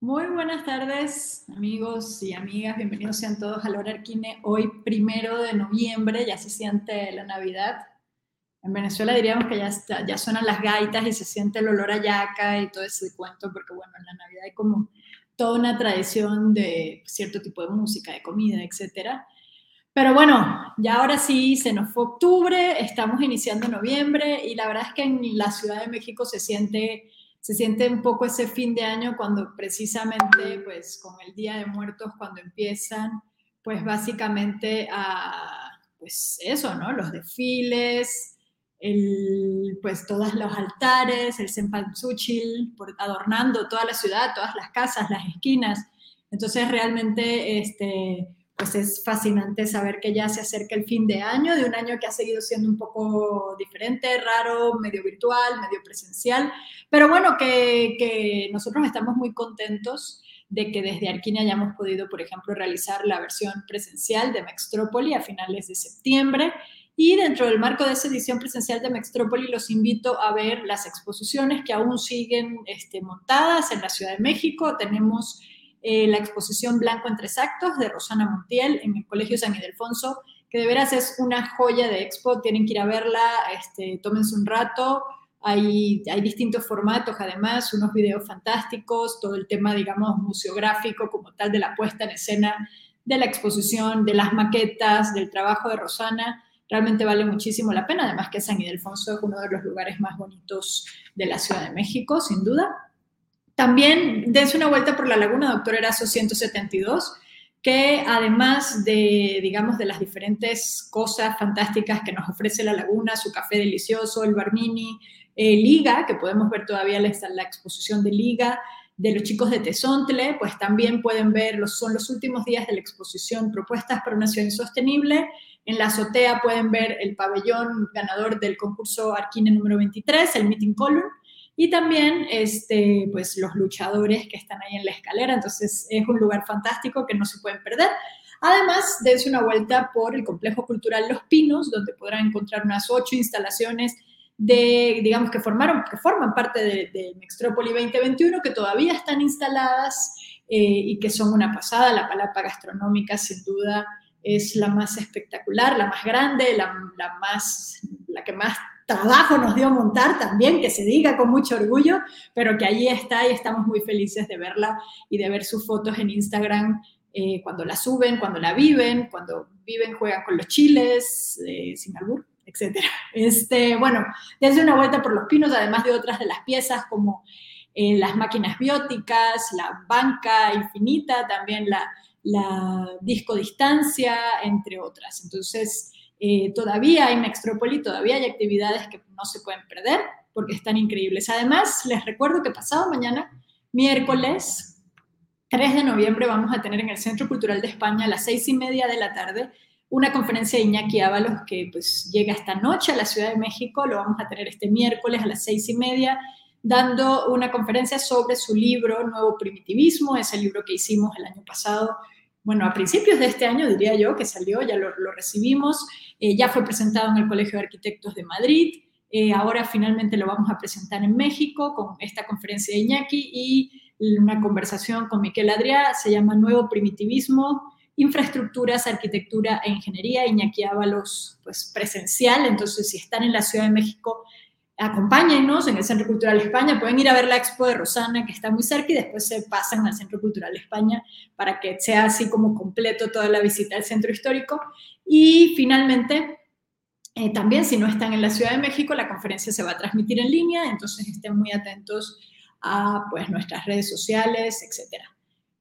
Muy buenas tardes, amigos y amigas. Bienvenidos sean todos a Lora Arquine. Hoy, primero de noviembre, ya se siente la Navidad. En Venezuela diríamos que ya, ya suenan las gaitas y se siente el olor a yaca y todo ese cuento, porque bueno, en la Navidad hay como toda una tradición de cierto tipo de música, de comida, etcétera. Pero bueno, ya ahora sí, se nos fue octubre, estamos iniciando noviembre y la verdad es que en la Ciudad de México se siente se siente un poco ese fin de año cuando precisamente, pues con el Día de Muertos, cuando empiezan, pues básicamente a, pues eso, ¿no? Los desfiles, el, pues todos los altares, el cempasúchil, adornando toda la ciudad, todas las casas, las esquinas. Entonces realmente, este, pues es fascinante saber que ya se acerca el fin de año, de un año que ha seguido siendo un poco diferente, raro, medio virtual, medio presencial, pero bueno, que, nosotros estamos muy contentos de que desde Arquina hayamos podido, por ejemplo, realizar la versión presencial de Mextrópoli a finales de septiembre. Y dentro del marco de esa edición presencial de Mextrópoli, los invito a ver las exposiciones que aún siguen este, montadas en la Ciudad de México. Tenemos eh, la exposición Blanco en tres actos de Rosana Montiel en el Colegio San Ildefonso, que de veras es una joya de expo, tienen que ir a verla, este, tómense un rato, hay, hay distintos formatos además, unos videos fantásticos, todo el tema, digamos, museográfico como tal de la puesta en escena de la exposición, de las maquetas, del trabajo de Rosana, realmente vale muchísimo la pena, además que San Ildefonso es uno de los lugares más bonitos de la Ciudad de México, sin duda. También dense una vuelta por la Laguna Doctor Erazo 172, que además de, digamos, de las diferentes cosas fantásticas que nos ofrece la laguna, su café delicioso, el Barmini, eh, Liga, que podemos ver todavía la, la exposición de Liga, de los chicos de Tezontle, pues también pueden ver, los, son los últimos días de la exposición Propuestas para una ciudad sostenible. En la azotea pueden ver el pabellón ganador del concurso Arquine número 23, el Meeting Column, y también este, pues, los luchadores que están ahí en la escalera. Entonces es un lugar fantástico que no se pueden perder. Además, dense una vuelta por el Complejo Cultural Los Pinos, donde podrán encontrar unas ocho instalaciones de, digamos, que, formaron, que forman parte de, de Mextrópoli 2021, que todavía están instaladas eh, y que son una pasada. La palapa gastronómica, sin duda, es la más espectacular, la más grande, la, la más, la que más trabajo nos dio montar también, que se diga con mucho orgullo, pero que allí está y estamos muy felices de verla y de ver sus fotos en Instagram eh, cuando la suben, cuando la viven, cuando viven, juegan con los chiles, eh, sin albur, etc. Este, bueno, desde una vuelta por los pinos, además de otras de las piezas como eh, las máquinas bióticas, la banca infinita, también la, la disco distancia, entre otras. Entonces, eh, todavía hay Mextrópoli, todavía hay actividades que no se pueden perder porque están increíbles. Además, les recuerdo que pasado mañana, miércoles 3 de noviembre, vamos a tener en el Centro Cultural de España a las seis y media de la tarde una conferencia de Iñaki Ábalos que pues llega esta noche a la Ciudad de México, lo vamos a tener este miércoles a las seis y media, dando una conferencia sobre su libro Nuevo Primitivismo, ese libro que hicimos el año pasado bueno, a principios de este año, diría yo, que salió, ya lo, recibimos, eh, ya fue presentado en el Colegio de Arquitectos de Madrid, eh, ahora finalmente lo vamos a presentar en México con esta conferencia de Iñaki y una conversación con Miquel Adrià, se llama Nuevo Primitivismo, Infraestructuras, Arquitectura e Ingeniería, Iñaki Ábalos, pues presencial, entonces si están en la Ciudad de México, acompáñennos en el Centro Cultural España, pueden ir a ver la expo de Rosana que está muy cerca y después se pasan al Centro Cultural España para que sea así como completo toda la visita al centro histórico. Y finalmente, eh, también si no están en la Ciudad de México, la conferencia se va a transmitir en línea, entonces estén muy atentos a pues, nuestras redes sociales, etc.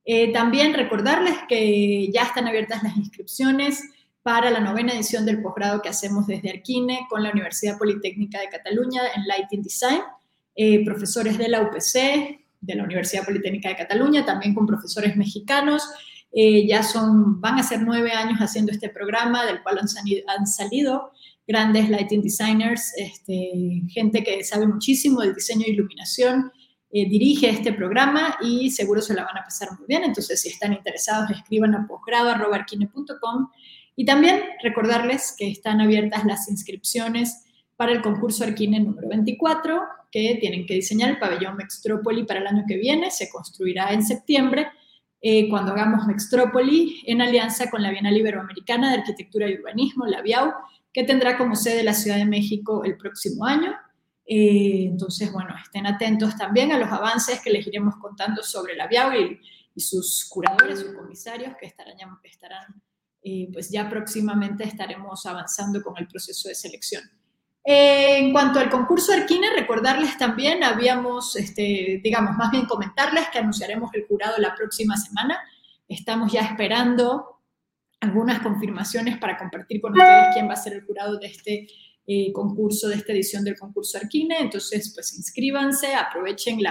Eh, también recordarles que ya están abiertas las inscripciones para la novena edición del posgrado que hacemos desde Arquine con la Universidad Politécnica de Cataluña en Lighting Design, eh, profesores de la UPC, de la Universidad Politécnica de Cataluña, también con profesores mexicanos. Eh, ya son, van a ser nueve años haciendo este programa, del cual han salido, grandes lighting designers, este, gente que sabe muchísimo del diseño e iluminación, eh, dirige este programa y seguro se la van a pasar muy bien. Entonces, si están interesados, escriban a posgrado.arquine.com y también recordarles que están abiertas las inscripciones para el concurso Arquine número 24, que tienen que diseñar el pabellón Mextrópoli para el año que viene, se construirá en septiembre, eh, cuando hagamos Mextrópoli, en alianza con la Bienal Iberoamericana de Arquitectura y Urbanismo, la BIAU, que tendrá como sede la Ciudad de México el próximo año. Eh, entonces, bueno, estén atentos también a los avances que les iremos contando sobre la BIAU y, sus curadores, sus comisarios, que estarán, pues ya próximamente estaremos avanzando con el proceso de selección. Eh, en cuanto al concurso Arquine, recordarles también, habíamos, este, digamos, más bien comentarles que anunciaremos el jurado la próxima semana. Estamos ya esperando algunas confirmaciones para compartir con ustedes quién va a ser el jurado de este eh, concurso, de esta edición del concurso Arquine. Entonces, pues inscríbanse, aprovechen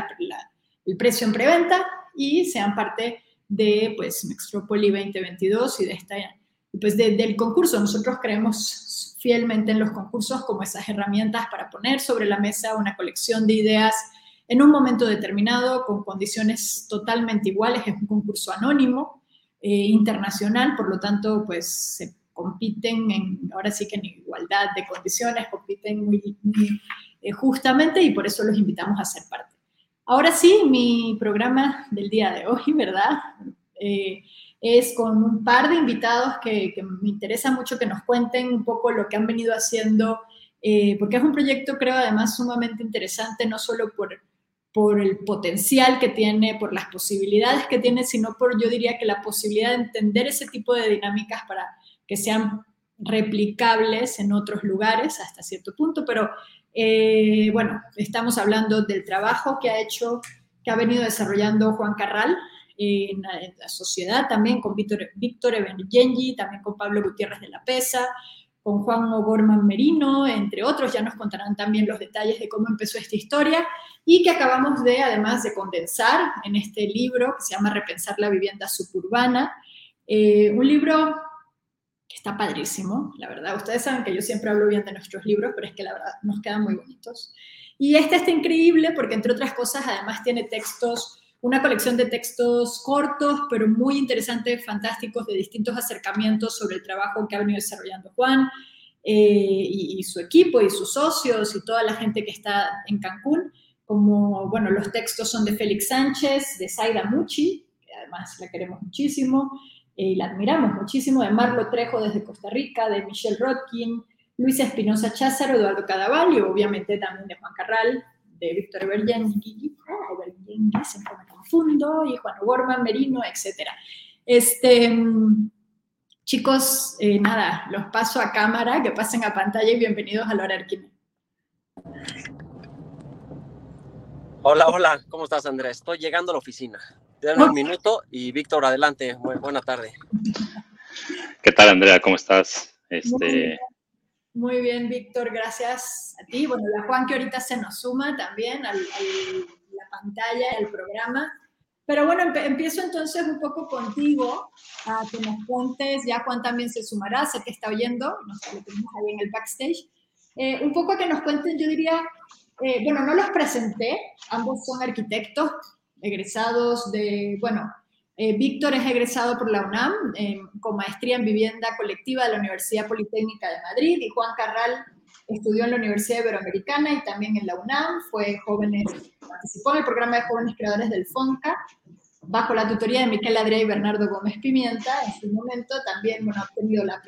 el precio en preventa y sean parte de pues Mextropoli 2022 y de esta pues del concurso. Nosotros creemos fielmente en los concursos como esas herramientas para poner sobre la mesa una colección de ideas en un momento determinado, con condiciones totalmente iguales. Es un concurso anónimo, eh, internacional, por lo tanto, pues se compiten en, ahora sí que en igualdad de condiciones, compiten eh, justamente y por eso los invitamos a ser parte. Ahora sí, mi programa del día de hoy, ¿verdad? Eh, es con un par de invitados que, me interesa mucho que nos cuenten un poco lo que han venido haciendo, eh, porque es un proyecto, creo, además sumamente interesante, no solo por, por el potencial que tiene, por las posibilidades que tiene, sino por, yo diría que la posibilidad de entender ese tipo de dinámicas para que sean replicables en otros lugares hasta cierto punto, pero eh, bueno, estamos hablando del trabajo que ha hecho, que ha venido desarrollando Juan Carral, en la, sociedad también con Víctor, Víctor también con Pablo Gutiérrez de la Pesa, con Juan O'Gorman Merino, entre otros, ya nos contarán también los detalles de cómo empezó esta historia y que acabamos de, además de condensar en este libro que se llama Repensar la vivienda suburbana, eh, un libro que está padrísimo, la verdad. Ustedes saben que yo siempre hablo bien de nuestros libros, pero es que la verdad nos quedan muy bonitos. Y este está increíble porque, entre otras cosas, además tiene textos una colección de textos cortos, pero muy interesantes, fantásticos, de distintos acercamientos sobre el trabajo que ha venido desarrollando Juan eh, y, su equipo y sus socios y toda la gente que está en Cancún. Como, bueno, los textos son de Félix Sánchez, de Zaida Muchi, que además la queremos muchísimo eh, y la admiramos muchísimo, de Marlo Trejo desde Costa Rica, de Michelle Rodkin, Luis Espinosa Cházaro, Eduardo Cadaval y obviamente también de Juan Carral, de Víctor Evergengui, siempre me confundo, y Juan Gorman, Merino, etc. Este, chicos, eh, nada, los paso a cámara, que pasen a pantalla y bienvenidos a Arquime. Hola, hola, ¿cómo estás Andrés? Estoy llegando a la oficina. Dame un minuto y Víctor, adelante. buena tarde. ¿Qué tal, Andrea? ¿Cómo estás? Este, muy bien, Víctor, gracias a ti. Bueno, la Juan que ahorita se nos suma también a la pantalla, al programa. Pero bueno, empiezo entonces un poco contigo, a que nos cuentes, ya Juan también se sumará, sé que está oyendo, nos lo tenemos ahí en el backstage. Eh, un poco que nos cuenten, yo diría, eh, bueno, no los presenté, ambos son arquitectos egresados de, bueno, eh, Víctor es egresado por la UNAM con maestría en vivienda colectiva de la Universidad Politécnica de Madrid y Juan Carral estudió en la Universidad Iberoamericana y también en la UNAM. Fue jóvenes, participó en el programa de jóvenes creadores del FONCA bajo la tutoría de Miquel Adrià y Bernardo Gómez Pimienta. En su momento también bueno, ha obtenido la,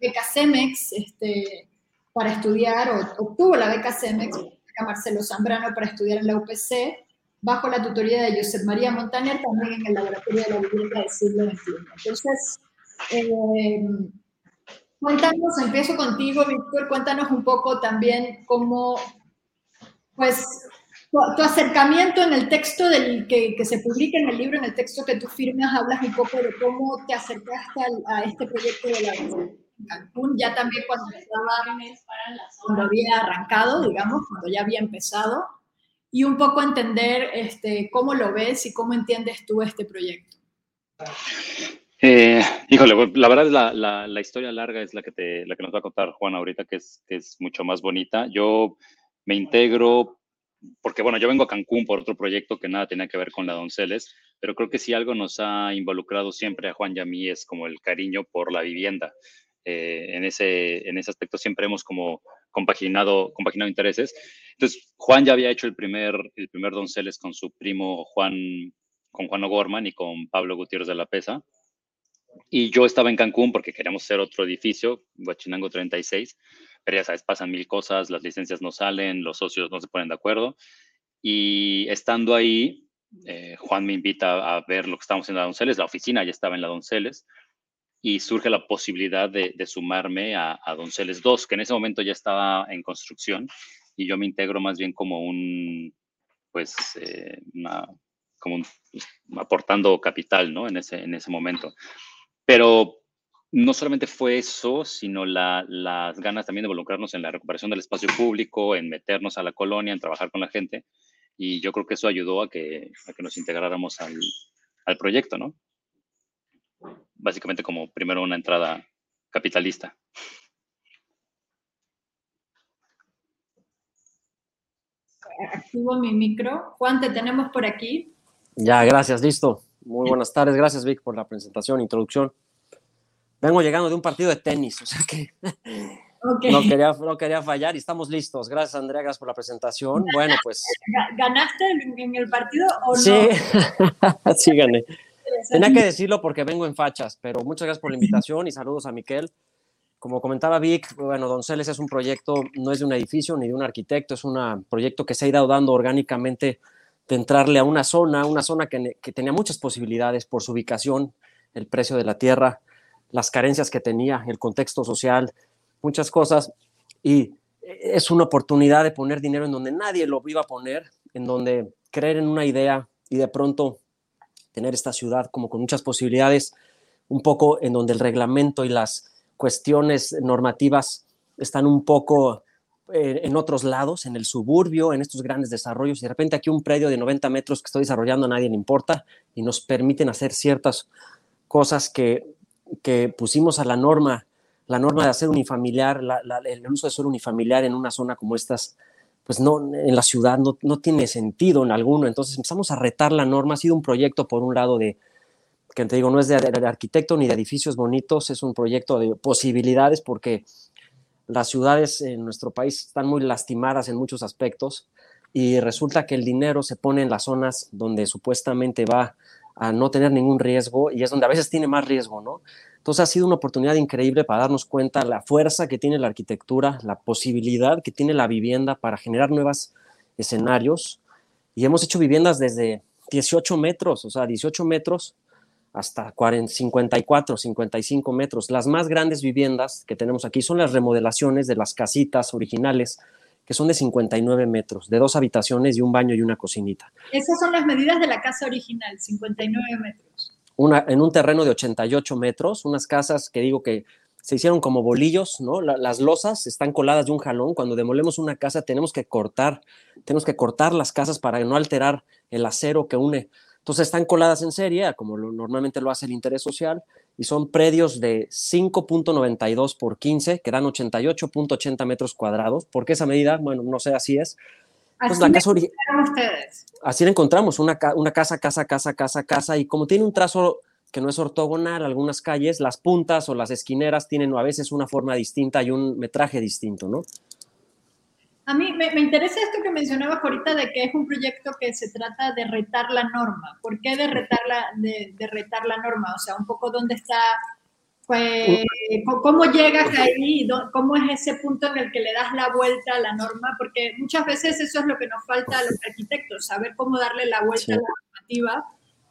beca CEMEX este, para estudiar, o obtuvo la beca CEMEX, beca Marcelo Zambrano para estudiar en la UPC bajo la tutoría de Josep María Montaner, también en el Laboratorio de la Vivienda del siglo XXI. Entonces, eh, cuéntanos, empiezo contigo, Víctor, cuéntanos un poco también cómo, pues, tu, acercamiento en el texto del, que, que, se publica en el libro, en el texto que tú firmas, hablas un poco de cómo te acercaste a, este proyecto de la Cancún, ya también cuando estaba, cuando había arrancado, digamos, cuando ya había empezado y un poco entender este, cómo lo ves y cómo entiendes tú este proyecto. Eh, híjole, la verdad es la, la, historia larga es la que, te, la que nos va a contar Juan ahorita, que es, que es mucho más bonita. Yo me integro porque, bueno, yo vengo a Cancún por otro proyecto que nada tenía que ver con la Donceles, pero creo que si algo nos ha involucrado siempre a Juan y a mí es como el cariño por la vivienda. Eh, en, ese, en ese aspecto siempre hemos como compaginado, compaginado intereses. Entonces, Juan ya había hecho el primer, el primer Donceles con su primo Juan, con Juan O'Gorman y con Pablo Gutiérrez de la Pesa. Y yo estaba en Cancún porque queríamos hacer otro edificio, Huachinango 36, pero ya sabes, pasan mil cosas, las licencias no salen, los socios no se ponen de acuerdo. Y estando ahí, eh, Juan me invita a ver lo que estamos haciendo en la Donceles, la oficina ya estaba en la Donceles, y surge la posibilidad de, sumarme a, Donceles 2, que en ese momento ya estaba en construcción, y yo me integro más bien como un, pues, eh, como pues, aportando capital, ¿no? En ese, en ese momento. Pero no solamente fue eso, sino las ganas también de involucrarnos en la recuperación del espacio público, en meternos a la colonia, en trabajar con la gente. Y yo creo que eso ayudó a que, a que nos integráramos al, al proyecto, ¿no? Básicamente como primero una entrada capitalista. Activo mi micro. Juan, te tenemos por aquí. Ya, gracias, listo. Muy buenas tardes, gracias Vic por la presentación, introducción. Vengo llegando de un partido de tenis, o sea que no, quería, no quería fallar y estamos listos. Gracias Andrea, gracias por la presentación. Bueno, pues... ¿Ganaste en el partido o no? Sí, sí gané. Tenía que decirlo porque vengo en fachas, pero muchas gracias por la invitación y saludos a Miquel. Como comentaba Vic, bueno, Donceles es un proyecto, no es de un edificio ni de un arquitecto, es un proyecto que se ha ido dando orgánicamente de entrarle a una zona, una zona que, que tenía muchas posibilidades por su ubicación, el precio de la tierra, las carencias que tenía, el contexto social, muchas cosas. Y es una oportunidad de poner dinero en donde nadie lo iba a poner, en donde creer en una idea y de pronto tener esta ciudad como con muchas posibilidades, un poco en donde el reglamento y las cuestiones normativas están un poco eh, en otros lados, en el suburbio, en estos grandes desarrollos, y de repente aquí un predio de 90 metros que estoy desarrollando a nadie le importa y nos permiten hacer ciertas cosas que, que pusimos a la norma, la norma de hacer unifamiliar, el uso de suelo unifamiliar en una zona como estas, pues no, en la ciudad no, no, tiene sentido en alguno. Entonces empezamos a retar la norma. Ha sido un proyecto, por un lado, de, que te digo, no es de, arquitecto ni de edificios bonitos, es un proyecto de posibilidades porque las ciudades en nuestro país están muy lastimadas en muchos aspectos y resulta que el dinero se pone en las zonas donde supuestamente va a no tener ningún riesgo y es donde a veces tiene más riesgo, ¿no? Entonces ha sido una oportunidad increíble para darnos cuenta la fuerza que tiene la arquitectura, la posibilidad que tiene la vivienda para generar nuevos escenarios. Y hemos hecho viviendas desde 18 metros, o sea, 18 metros hasta 40, 54, 55 metros. Las más grandes viviendas que tenemos aquí son las remodelaciones de las casitas originales, que son de 59 metros, de dos habitaciones y un baño y una cocinita. Esas son las medidas de la casa original, 59 metros en un terreno de 88 metros, unas casas que digo que se hicieron como bolillos, ¿no? las losas están coladas de un jalón. Cuando demolemos una casa tenemos que cortar, tenemos que cortar las casas para no alterar el acero que une. Entonces están coladas en serie, como normalmente lo hace el interés social, y son predios de 5.92 por 15, que dan 88.80 metros cuadrados. ¿Por qué esa medida? Bueno, no sé, así es. Pues así la casa ustedes. Así la encontramos, una, una casa, casa, casa, casa, casa, y como tiene un trazo que no es ortogonal, algunas calles, las puntas o las esquineras tienen a veces una forma distinta y un metraje distinto, ¿no? A mí me, interesa esto que mencionabas ahorita de que es un proyecto que se trata de retar la norma. ¿Por qué de retar la, de, de retar la norma? O sea, un poco dónde está pues, ¿cómo llegas ahí? ¿Cómo es ese punto en el que le das la vuelta a la norma? Porque muchas veces eso es lo que nos falta a los arquitectos, saber cómo darle la vuelta a la normativa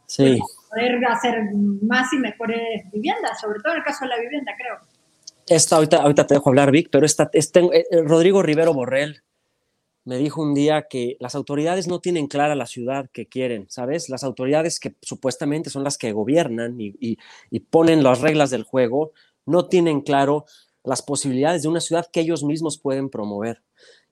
sí. para poder hacer más y mejores viviendas, sobre todo en el caso de la vivienda, creo. Esta, ahorita, ahorita te dejo hablar, Vic, pero esta, este, eh, Rodrigo Rivero Borrell, me dijo un día que las autoridades no tienen clara la ciudad que quieren, ¿sabes? Las autoridades que supuestamente son las que gobiernan y, ponen las reglas del juego, no tienen claro las posibilidades de una ciudad que ellos mismos pueden promover.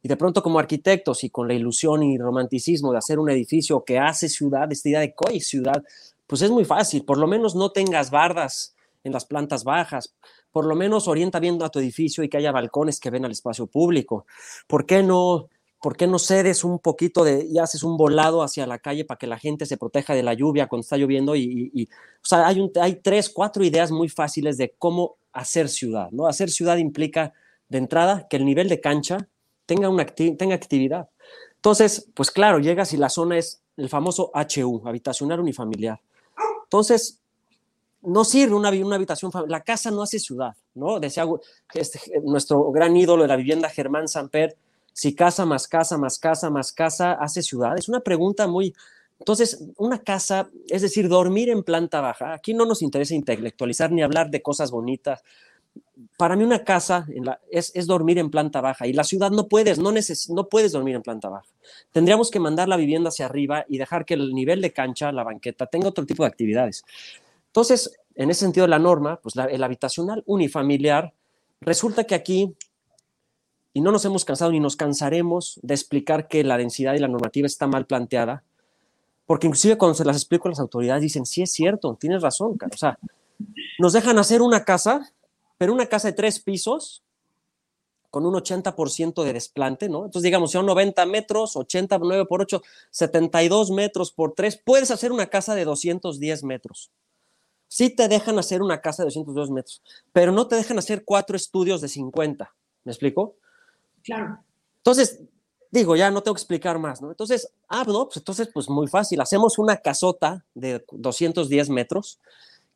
Y de pronto como arquitectos y con la ilusión y romanticismo de hacer un edificio que hace ciudad, esta idea de que ciudad, pues es muy fácil, por lo menos no tengas bardas en las plantas bajas, por lo menos orienta viendo a tu edificio y que haya balcones que ven al espacio público. ¿Por qué no ¿por qué no cedes un poquito de, y haces un volado hacia la calle para que la gente se proteja de la lluvia cuando está lloviendo? Y, o sea, hay, un, hay tres, cuatro ideas muy fáciles de cómo hacer ciudad, ¿no? Hacer ciudad implica de entrada, que el nivel de cancha tenga, una tenga actividad. Entonces, pues claro, llegas y la zona es el famoso HU, habitacional unifamiliar. Entonces, no sirve una, una habitación, la casa no hace ciudad, ¿no? Decía este, nuestro gran ídolo de la vivienda, Germán Samper, si casa más casa más casa más casa hace ciudad. Es una pregunta muy... Entonces, una casa, es decir, dormir en planta baja, aquí no nos interesa intelectualizar ni hablar de cosas bonitas. Para mí una casa es, es, dormir en planta baja y la ciudad no puedes, no, no puedes dormir en planta baja. Tendríamos que mandar la vivienda hacia arriba y dejar que el nivel de cancha, la banqueta, tenga otro tipo de actividades. Entonces, en ese sentido, la norma, pues el habitacional unifamiliar, resulta que aquí, y no nos hemos cansado ni nos cansaremos de explicar que la densidad y la normativa está mal planteada, porque inclusive cuando se las explico a las autoridades dicen, sí es cierto, tienes razón, o sea, nos dejan hacer una casa, pero una casa de tres pisos, con un 80% de desplante, ¿no? Entonces, digamos, son 90 metros, 89 por 8, 72 metros por 3, puedes hacer una casa de 210 metros sí te dejan hacer una casa de 202 metros, pero no te dejan hacer cuatro estudios de 50. ¿Me explico? Claro. Entonces, digo, ya no tengo que explicar más, ¿no? Entonces, ah, no, pues entonces, pues muy fácil. Hacemos una casota de 210 metros,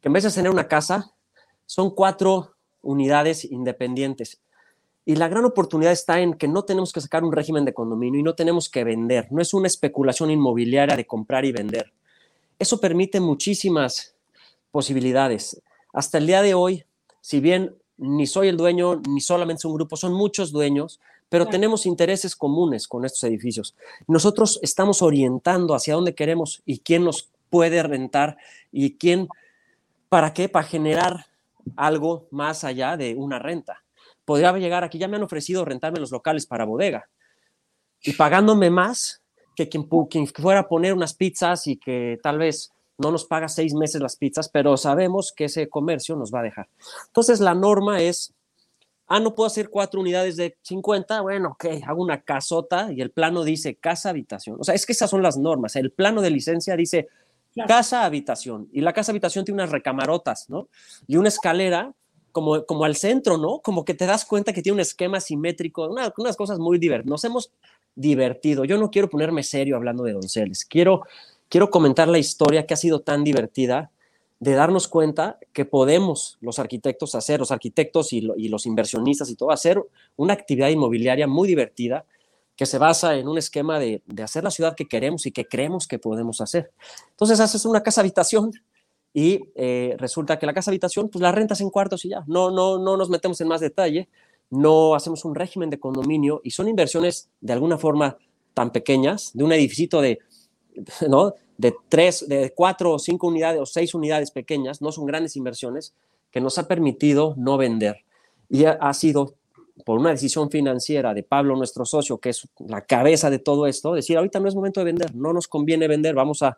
que en vez de tener una casa, son cuatro unidades independientes. Y la gran oportunidad está en que no tenemos que sacar un régimen de condominio y no tenemos que vender. No es una especulación inmobiliaria de comprar y vender. Eso permite muchísimas posibilidades. Hasta el día de hoy, si bien ni soy el dueño, ni solamente es un grupo, son muchos dueños, pero tenemos intereses comunes con estos edificios. Nosotros estamos orientando hacia dónde queremos y quién nos puede rentar y quién, ¿para qué? Para generar algo más allá de una renta. Podría llegar aquí, ya me han ofrecido rentarme los locales para bodega y pagándome más que quien, quien fuera a poner unas pizzas y que tal vez no nos paga seis meses las pizzas, pero sabemos que ese comercio nos va a dejar. Entonces la norma es, ah, no puedo hacer cuatro unidades de 50, bueno, ok, hago una casota y el plano dice casa, habitación. O sea, es que esas son las normas. El plano de licencia dice casa, habitación. Y la casa, habitación tiene unas recamarotas, ¿no? Y una escalera como, como al centro, ¿no? Como que te das cuenta que tiene un esquema simétrico, unas cosas muy divertidas. Nos hemos divertido. Yo no quiero ponerme serio hablando de donceles. Quiero quiero comentar la historia que ha sido tan divertida de darnos cuenta que podemos los arquitectos hacer, los arquitectos y, los inversionistas y todo, hacer una actividad inmobiliaria muy divertida que se basa en un esquema de, hacer la ciudad que queremos y que creemos que podemos hacer. Entonces haces una casa habitación y eh, resulta que la casa habitación, pues la rentas en cuartos y ya. No, no, no nos metemos en más detalle, no hacemos un régimen de condominio y son inversiones de alguna forma tan pequeñas, de un edificio de ¿no? De tres, de cuatro o cinco unidades o seis unidades pequeñas, no son grandes inversiones, que nos ha permitido no vender. Y ha, sido por una decisión financiera de Pablo, nuestro socio, que es la cabeza de todo esto, decir, ahorita no es momento de vender, no nos conviene vender, vamos a,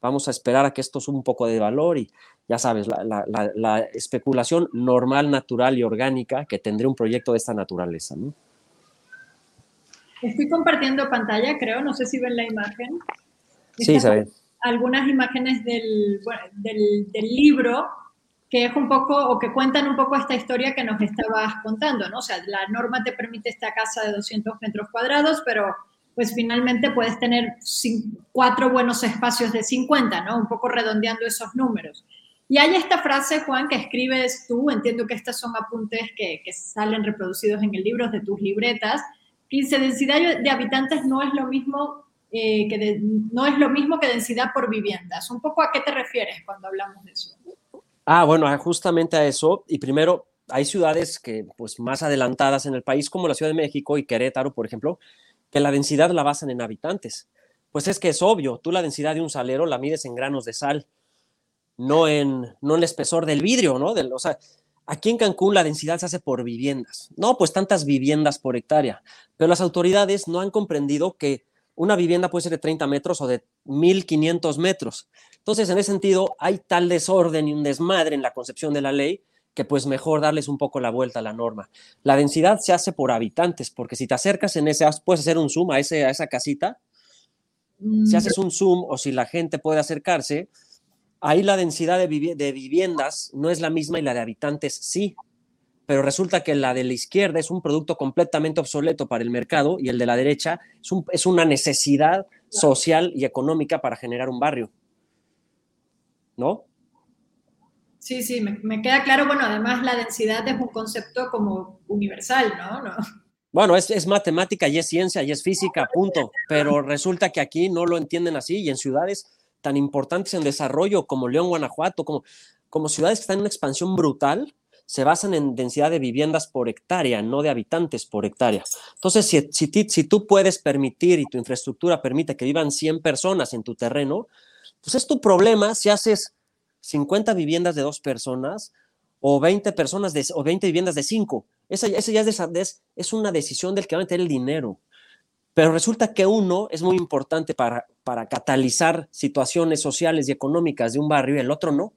vamos a esperar a que esto suba un poco de valor y ya sabes, la, la, especulación normal, natural y orgánica que tendría un proyecto de esta naturaleza. Estoy compartiendo pantalla, creo, no sé si ven la imagen. Sí, se Algunas imágenes del, del, del, libro que es un poco, o que cuentan un poco esta historia que nos estabas contando, ¿no? O sea, la norma te permite esta casa de 200 metros cuadrados, pero pues finalmente puedes tener cuatro buenos espacios de 50, ¿no? Un poco redondeando esos números. Y hay esta frase, Juan, que escribes tú, entiendo que estos son apuntes que, que salen reproducidos en el libro de tus libretas, que dice, densidad de habitantes no es lo mismo eh, que no es lo mismo que densidad por viviendas. Un poco a qué te refieres cuando hablamos de eso. Ah, bueno, justamente a eso. Y primero, hay ciudades que, pues, más adelantadas en el país, como la Ciudad de México y Querétaro, por ejemplo, que la densidad la basan en habitantes. Pues es que es obvio, tú la densidad de un salero la mides en granos de sal, no en, no en el espesor del vidrio, ¿no? Del, o sea, aquí en Cancún la densidad se hace por viviendas. No, pues tantas viviendas por hectárea. Pero las autoridades no han comprendido que una vivienda puede ser de 30 metros o de 1500 metros. Entonces, en ese sentido, hay tal desorden y un desmadre en la concepción de la ley que pues mejor darles un poco la vuelta a la norma. La densidad se hace por habitantes, porque si te acercas en ese, puedes hacer un zoom a, ese, a esa casita, si haces un zoom o si la gente puede acercarse, ahí la densidad de, de viviendas no es la misma y la de habitantes sí. Pero resulta que la de la izquierda es un producto completamente obsoleto para el mercado y el de la derecha es, es una necesidad social y económica para generar un barrio. ¿No? Sí, sí, me, queda claro. Bueno, además la densidad es un concepto como universal, ¿no? Bueno, es, es, matemática y es ciencia y es física, punto. Pero resulta que aquí no lo entienden así y en ciudades tan importantes en desarrollo como León, Guanajuato, como, como ciudades que están en una expansión brutal, se basan en densidad de viviendas por hectárea, no de habitantes por hectárea. Entonces, si, si, si tú puedes permitir y tu infraestructura permite que vivan 100 personas en tu terreno, pues es tu problema si haces 50 viviendas de dos personas o 20 personas o 20 viviendas de cinco. Esa, ya es, es una decisión del que va a meter el dinero. Pero resulta que uno es muy importante para, para catalizar situaciones sociales y económicas de un barrio y el otro no.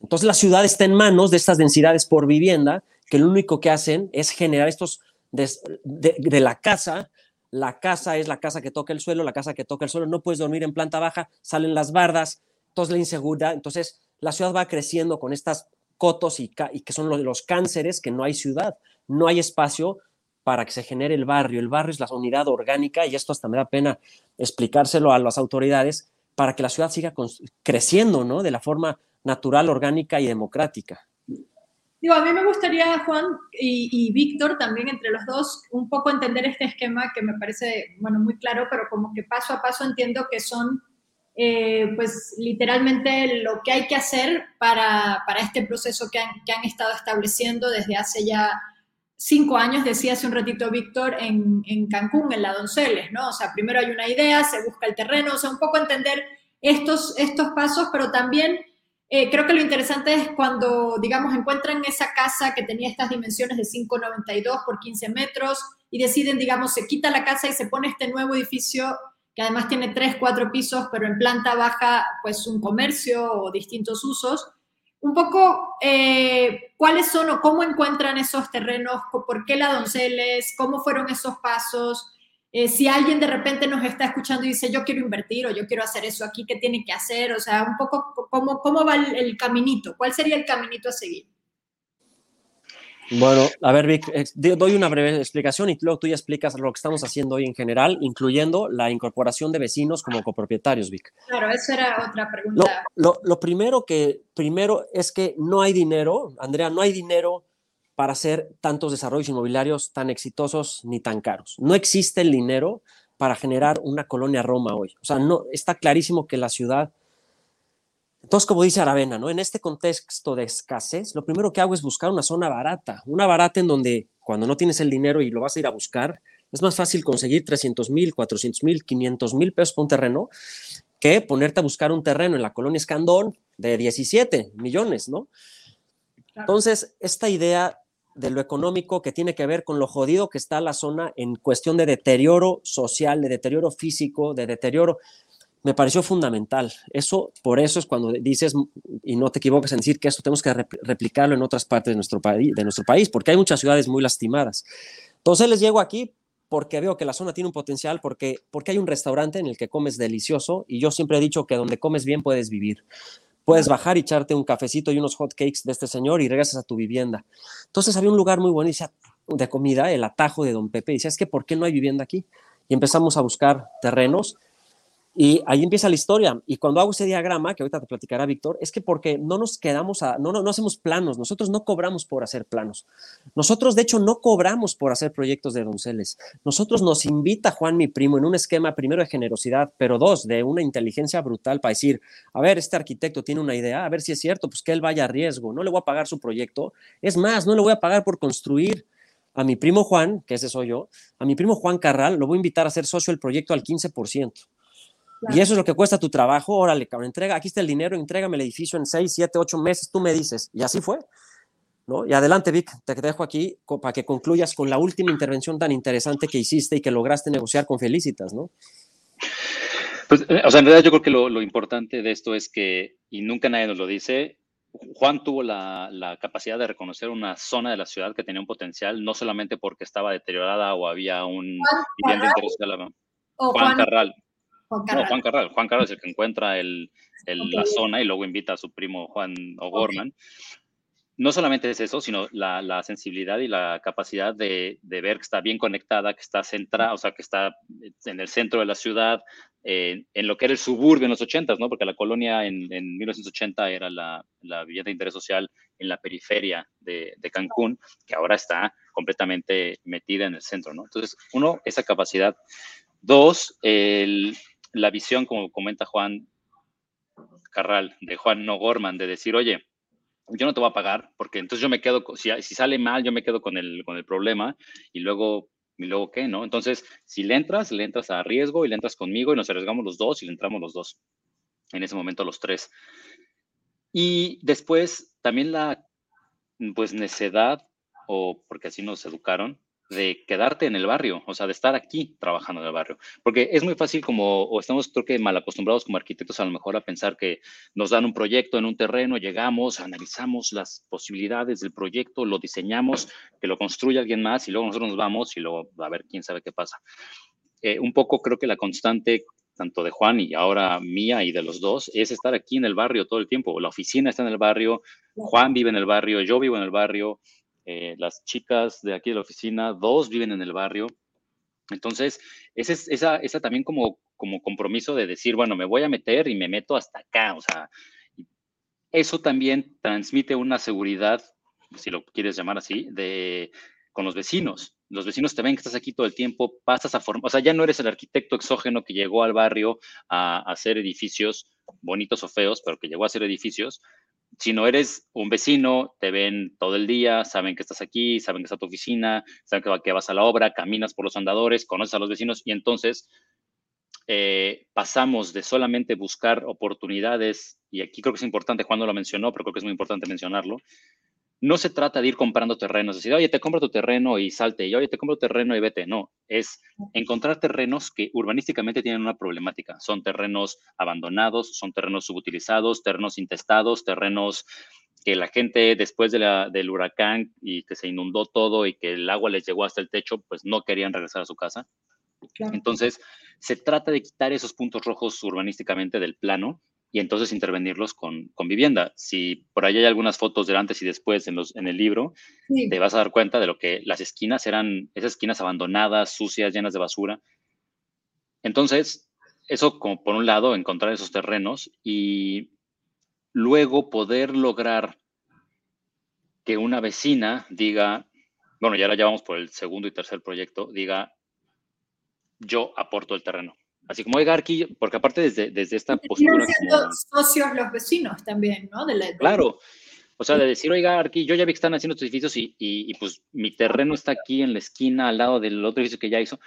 Entonces la ciudad está en manos de estas densidades por vivienda que lo único que hacen es generar estos de, de, la casa. La casa es la casa que toca el suelo, la casa que toca el suelo, no puedes dormir en planta baja, salen las bardas, entonces la inseguridad, entonces la ciudad va creciendo con estas cotos y, que son los, los cánceres, que no hay ciudad, no hay espacio para que se genere el barrio. El barrio es la unidad orgánica y esto hasta me da pena explicárselo a las autoridades para que la ciudad siga creciendo, ¿no? De la forma natural, orgánica y democrática. Digo, a mí me gustaría, Juan y, Víctor, también entre los dos, un poco entender este esquema que me parece, bueno, muy claro, pero como que paso a paso entiendo que son eh, pues literalmente lo que hay que hacer para, para este proceso que han, que han, estado estableciendo desde hace ya cinco años, decía hace un ratito Víctor, en, en, Cancún, en la Donceles, ¿no? O sea, primero hay una idea, se busca el terreno, o sea, un poco entender estos, estos pasos, pero también eh, creo que lo interesante es cuando, digamos, encuentran esa casa que tenía estas dimensiones de 5,92 por 15 metros y deciden, digamos, se quita la casa y se pone este nuevo edificio que además tiene tres, cuatro pisos, pero en planta baja, pues un comercio o distintos usos. Un poco, eh, ¿cuáles son o cómo encuentran esos terrenos? ¿Por qué la Donceles? ¿Cómo fueron esos pasos? Eh, si alguien de repente nos está escuchando y dice, yo quiero invertir o yo quiero hacer eso aquí, ¿qué tiene que hacer? O sea, un poco, ¿cómo, cómo va el caminito? ¿Cuál sería el caminito a seguir? Bueno, a ver, Vic, doy una breve explicación y luego tú ya explicas lo que estamos haciendo hoy en general, incluyendo la incorporación de vecinos como copropietarios, Vic. Claro, eso era otra pregunta. Lo, lo, primero que primero es que no hay dinero, Andrea, no hay dinero para hacer tantos desarrollos inmobiliarios tan exitosos ni tan caros. No existe el dinero para generar una colonia Roma hoy. O sea, no está clarísimo que la ciudad entonces, como dice Aravena, ¿no? En este contexto de escasez, lo primero que hago es buscar una zona barata, una barata en donde cuando no tienes el dinero y lo vas a ir a buscar, es más fácil conseguir 300 mil, 400 mil, 500 mil pesos por un terreno que ponerte a buscar un terreno en la colonia Escandón de 17 millones, ¿no? Entonces, esta idea de lo económico que tiene que ver con lo jodido que está la zona en cuestión de deterioro social, de deterioro físico, de deterioro me pareció fundamental. Eso, por eso es cuando dices, y no te equivoques en decir que esto tenemos que replicarlo en otras partes de nuestro, país, de nuestro país, porque hay muchas ciudades muy lastimadas. Entonces les llego aquí porque veo que la zona tiene un potencial, porque, porque hay un restaurante en el que comes delicioso, y yo siempre he dicho que donde comes bien puedes vivir. Puedes bajar y echarte un cafecito y unos hot cakes de este señor y regresas a tu vivienda. Entonces había un lugar muy bueno de comida, el atajo de Don Pepe, y decía, es que ¿por qué no hay vivienda aquí? Y empezamos a buscar terrenos y ahí empieza la historia. Y cuando hago ese diagrama, que ahorita te platicará Víctor, es que porque no nos quedamos a, no, no, no hacemos planos, nosotros no cobramos por hacer planos. Nosotros, de hecho, no cobramos por hacer proyectos de donceles. Nosotros nos invita Juan, mi primo, en un esquema primero de generosidad, pero dos, de una inteligencia brutal para decir, a ver, este arquitecto tiene una idea, a ver si es cierto, pues que él vaya a riesgo, no le voy a pagar su proyecto. Es más, no le voy a pagar por construir a mi primo Juan, que ese soy yo, a mi primo Juan Carral, lo voy a invitar a ser socio del proyecto al 15%. Y eso es lo que cuesta tu trabajo. Órale, cabrón, entrega, aquí está el dinero, entrégame el edificio en seis, siete, ocho meses, tú me dices. Y así fue. ¿no? Y adelante, Vic, te dejo aquí para que concluyas con la última intervención tan interesante que hiciste y que lograste negociar con Felicitas, ¿no? Pues, eh, o sea, en realidad yo creo que lo, importante de esto es que, y nunca nadie nos lo dice, Juan tuvo la, la, capacidad de reconocer una zona de la ciudad que tenía un potencial, no solamente porque estaba deteriorada o había un vivienda interesante. Juan Carral. Juan Carral. No, Juan Carral. Juan Carral es el que encuentra el, la zona y luego invita a su primo Juan O'Gorman. no solamente es eso, sino la, sensibilidad y la capacidad de, ver que está bien conectada, que está centrada, o sea, que está en el centro de la ciudad, en lo que era el suburbio en los 80, ¿no? Porque la colonia en, 1980 era la, vivienda de interés social en la periferia de, Cancún, que ahora está completamente metida en el centro, ¿no? Entonces, uno, esa capacidad. Dos, la visión, como comenta Juan Carral, de Juan No Gorman, de decir, oye, yo no te voy a pagar, porque entonces yo me quedo, si, sale mal, yo me quedo con el, con el problema y luego, y luego qué, ¿no? Entonces, si le entras, le entras a riesgo y le entras conmigo y nos arriesgamos los dos y le entramos los dos. En ese momento los tres. Y después también la, pues, necedad, o porque así nos educaron, de quedarte en el barrio, o sea, de estar aquí trabajando en el barrio. Porque es muy fácil como, o estamos creo que mal acostumbrados como arquitectos a lo mejor a pensar que nos dan un proyecto en un terreno, llegamos, analizamos las posibilidades del proyecto, lo diseñamos, que lo construye alguien más y luego nosotros nos vamos y luego a ver quién sabe qué pasa. Eh, un poco creo que la constante tanto de Juan y ahora mía y de los dos, es estar aquí en el barrio todo el tiempo. La oficina está en el barrio, Juan vive en el barrio, yo vivo en el barrio, eh, las chicas de aquí de la oficina, dos viven en el barrio. Entonces, ese es, esa, esa también como, como compromiso de decir, bueno, me voy a meter y me meto hasta acá. O sea, eso también transmite una seguridad, si lo quieres llamar así, de, con los vecinos. Los vecinos te ven que estás aquí todo el tiempo, pasas a formar, o sea, ya no eres el arquitecto exógeno que llegó al barrio a, a hacer edificios bonitos o feos, pero que llegó a hacer edificios, si no eres un vecino, te ven todo el día, saben que estás aquí, saben que está tu oficina, saben que, vas a la obra, caminas por los andadores, conoces a los vecinos y entonces eh, pasamos de solamente buscar oportunidades, y aquí creo que es importante, Juan lo mencionó, pero creo que es muy importante mencionarlo, no se trata de ir comprando terrenos, decir, oye, te compro tu terreno y salte, y oye, te compro tu terreno y vete. No, es encontrar terrenos que urbanísticamente tienen una problemática. Son terrenos abandonados, son terrenos subutilizados, terrenos intestados, terrenos que la gente después del huracán y que se inundó todo y que el agua les llegó hasta el techo, pues no querían regresar a su casa. Entonces, se trata de quitar esos puntos rojos urbanísticamente del plano y entonces intervenirlos con, con, vivienda. Si por ahí hay algunas fotos del antes y después en, los, en el libro, te vas a dar cuenta de lo que las esquinas eran, esas esquinas abandonadas, sucias, llenas de basura. Entonces, eso como por un lado, encontrar esos terrenos y luego poder lograr que una vecina diga, bueno, ya ahora ya vamos por el segundo y tercer proyecto, diga, yo aporto el terreno Así como, oiga, aquí, porque aparte desde, desde esta postura... siendo socios los vecinos también, ¿no? Claro. O sea, de decir, oiga, aquí, yo ya vi que están haciendo estos edificios y, y, pues mi terreno está aquí en la esquina, al lado del otro edificio que ya hizo.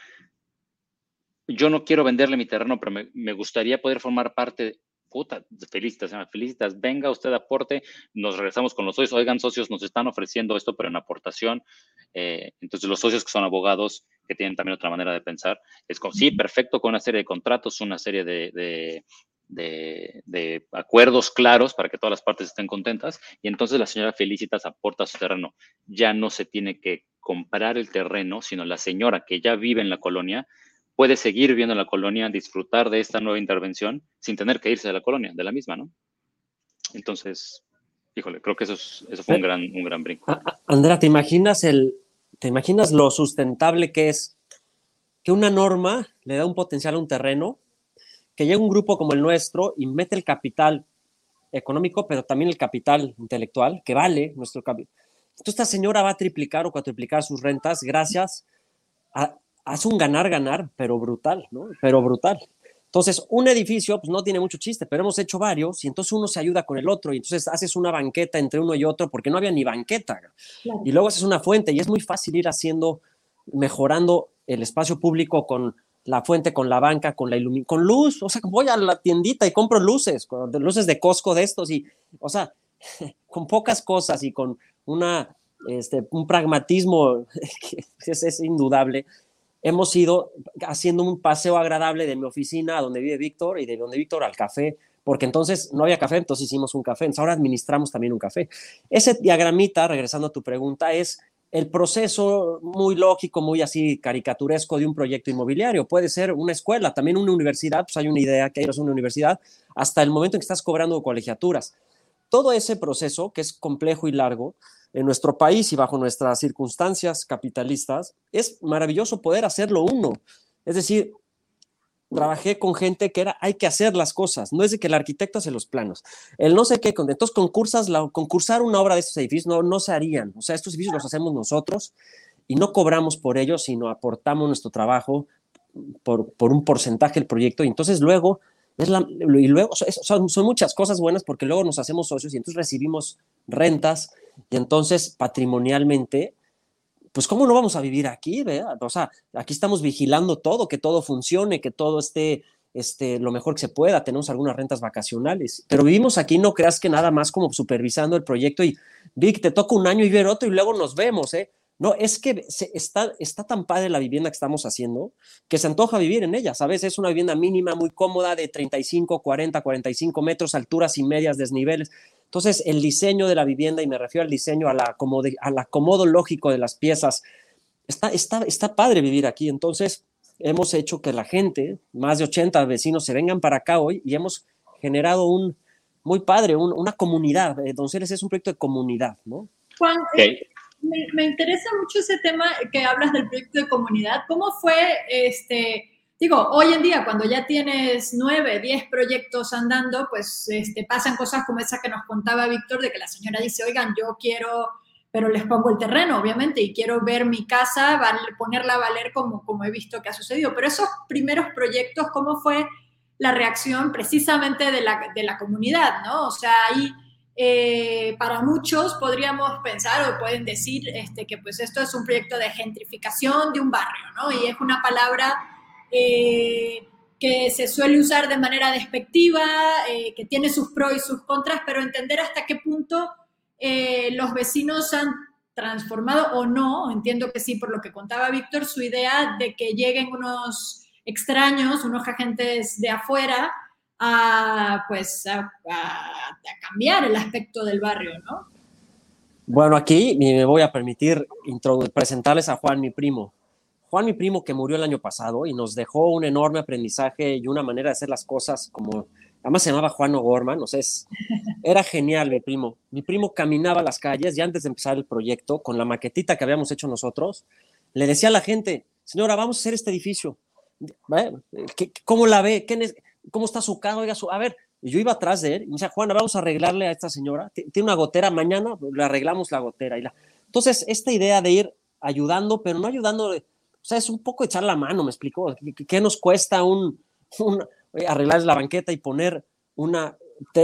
Yo no quiero venderle mi terreno, pero me, me gustaría poder formar parte puta, felicitas, felicitas, venga usted aporte, nos regresamos con los socios, oigan socios, nos están ofreciendo esto, pero en aportación, eh, entonces los socios que son abogados, que tienen también otra manera de pensar, es como, sí, perfecto, con una serie de contratos, una serie de, de, acuerdos claros para que todas las partes estén contentas, y entonces la señora Felicitas aporta su terreno, ya no se tiene que comprar el terreno, sino la señora que ya vive en la colonia puede seguir viendo la colonia, disfrutar de esta nueva intervención sin tener que irse de la colonia, de la misma, ¿no? Entonces, híjole, creo que eso, eso fue un gran, un gran brinco. Andrea, ¿te imaginas, el, ¿te imaginas lo sustentable que es que una norma le da un potencial a un terreno, que llega un grupo como el nuestro y mete el capital económico, pero también el capital intelectual, que vale nuestro capital. Entonces, esta señora va a triplicar o cuatriplicar sus rentas gracias a, hace un ganar-ganar, pero brutal, ¿no? Pero brutal. Entonces, un edificio pues, no tiene mucho chiste, pero hemos hecho varios y entonces uno se ayuda con el otro y entonces haces una banqueta entre uno y otro porque no había ni banqueta. Y luego haces una fuente y es muy fácil ir haciendo, mejorando el espacio público con la fuente, con la banca, con la iluminación, con luz. O sea, voy a la tiendita y compro luces, luces de Costco de estos y, o sea, con pocas cosas y con una, este, un pragmatismo que es, es indudable hemos ido haciendo un paseo agradable de mi oficina a donde vive Víctor y de donde Víctor al café, porque entonces no había café, entonces hicimos un café, entonces ahora administramos también un café. Ese diagramita, regresando a tu pregunta, es el proceso muy lógico, muy así caricaturesco de un proyecto inmobiliario. Puede ser una escuela, también una universidad, pues hay una idea que es una universidad, hasta el momento en que estás cobrando colegiaturas. todo ese proceso, que es complejo y largo, en nuestro país y bajo nuestras circunstancias capitalistas, es maravilloso poder hacerlo uno. Es decir, trabajé con gente que era, hay que hacer las cosas, no es de que el arquitecto hace los planos, el no sé qué, entonces concursas, la, concursar una obra de estos edificios no, no se harían, o sea, estos edificios los hacemos nosotros y no cobramos por ellos, sino aportamos nuestro trabajo por, por un porcentaje del proyecto y entonces luego, es y luego son, son muchas cosas buenas porque luego nos hacemos socios y entonces recibimos rentas y entonces patrimonialmente pues ¿cómo no vamos a vivir aquí? O sea, aquí estamos vigilando todo, que todo funcione, que todo esté este, lo mejor que se pueda, tenemos algunas rentas vacacionales, pero vivimos aquí, no creas que nada más como supervisando el proyecto y Vic, te toca un año y ver otro y luego nos vemos, ¿eh? No, es que está, está tan padre la vivienda que estamos haciendo que se antoja vivir en ella, ¿sabes? Es una vivienda mínima muy cómoda de 35, 40, 45 metros, alturas y medias, desniveles. Entonces, el diseño de la vivienda, y me refiero al diseño, a la al acomodo lógico de las piezas, está, está, está padre vivir aquí. Entonces, hemos hecho que la gente, más de 80 vecinos, se vengan para acá hoy y hemos generado un muy padre, una comunidad. Donceles es un proyecto de comunidad, ¿no? Juan, eh, me, me, interesa mucho ese tema que hablas del proyecto de comunidad. ¿Cómo fue este digo, hoy en día cuando ya tienes nueve, diez proyectos andando, pues este, pasan cosas como esa que nos contaba Víctor, de que la señora dice, oigan, yo quiero, pero les pongo el terreno, obviamente, y quiero ver mi casa, ponerla a valer como, como he visto que ha sucedido. Pero esos primeros proyectos, ¿cómo fue la reacción precisamente de la, de la comunidad, ¿no? O sea, ahí... Eh, para muchos podríamos pensar o pueden decir este, que pues esto es un proyecto de gentrificación de un barrio, ¿no? Y es una palabra eh, que se suele usar de manera despectiva, eh, que tiene sus pros y sus contras, pero entender hasta qué punto eh, los vecinos han transformado o no, entiendo que sí, por lo que contaba Víctor, su idea de que lleguen unos extraños, unos agentes de afuera, a, pues, a, cambiar el aspecto del barrio, ¿no? Bueno, aquí me voy a permitir presentarles a Juan, mi primo. Juan, mi primo, que murió el año pasado y nos dejó un enorme aprendizaje y una manera de hacer las cosas como, además se llamaba Juan O'Gorman, no sé, era genial mi primo. Mi primo caminaba las calles y antes de empezar el proyecto, con la maquetita que habíamos hecho nosotros, le decía a la gente, señora, vamos a hacer este edificio. ¿Cómo la ve? ¿Cómo está su casa? Oiga, a ver, yo iba atrás de él y me decía, Juana, vamos a arreglarle a esta señora. Tiene una gotera, mañana le arreglamos la gotera. Y la... Entonces, esta idea de ir ayudando, pero no ayudando o sea, es un poco echar la mano, me explicó. ¿Qué, nos cuesta un, eh, arreglar la banqueta y poner una,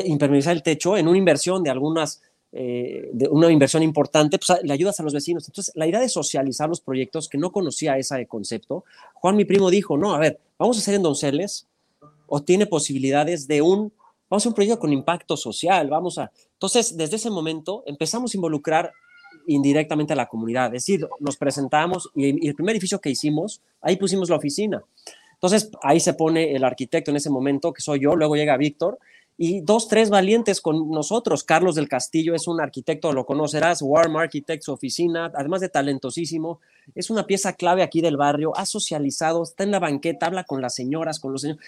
impermeabilizar el techo en una inversión de algunas, eh, de una inversión importante, pues le ayudas a los vecinos. Entonces, la idea de socializar los proyectos, que no conocía ese concepto, Juan, mi primo, dijo, no, a ver, vamos a hacer en Donceles, o tiene posibilidades de un, vamos a hacer un proyecto con impacto social, vamos a... Entonces, desde ese momento empezamos a involucrar indirectamente a la comunidad. Es decir, nos presentamos y, el primer edificio que hicimos, ahí pusimos la oficina. Entonces, ahí se pone el arquitecto en ese momento, que soy yo, luego llega Víctor, y dos, tres valientes con nosotros. Carlos del Castillo es un arquitecto, lo conocerás, Warm Architects oficina, además de talentosísimo, es una pieza clave aquí del barrio, ha socializado, está en la banqueta, habla con las señoras, con los señores.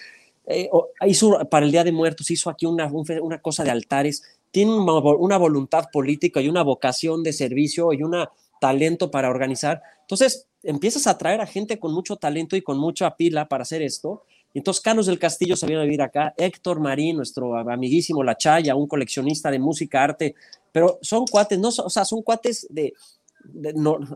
Eh, hizo para el Día de Muertos, hizo aquí una, una cosa de altares tiene una voluntad política y una vocación de servicio y un talento para organizar. Entonces, empiezas a traer a gente con mucho talento y con mucha pila para hacer esto. Entonces, Carlos del Castillo se vino a vivir acá, Héctor Marín, nuestro amiguísimo La Chaya, un coleccionista de música, arte, pero son cuates, no, o sea, son cuates de,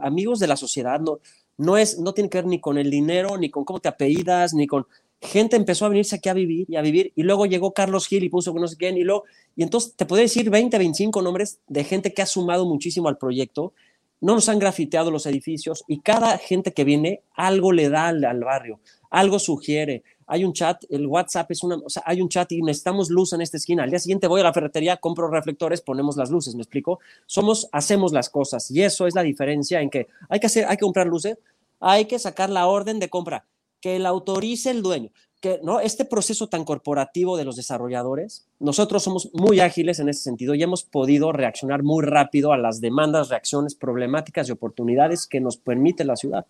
amigos de la sociedad, no, no, es, no tiene que ver ni con el dinero, ni con cómo te apellidas, ni con, gente empezó a venirse aquí a vivir y a vivir, y luego llegó Carlos Gil y puso no sé quién, y luego, y entonces te puedo decir 20, 25 nombres de gente que ha sumado muchísimo al proyecto, no nos han grafiteado los edificios, y cada gente que viene algo le da al, barrio, algo sugiere, hay un chat, el WhatsApp es una, o sea, hay un chat y necesitamos luz en esta esquina, al día siguiente voy a la ferretería, compro reflectores, ponemos las luces, ¿me explico? Somos, hacemos las cosas, y eso es la diferencia en que hay que hacer, hay que comprar luces, hay que sacar la orden de compra, que la autorice el dueño. Que, ¿no? Este proceso tan corporativo de los desarrolladores, nosotros somos muy ágiles en ese sentido y hemos podido reaccionar muy rápido a las demandas, reacciones, problemáticas y oportunidades que nos permite la ciudad.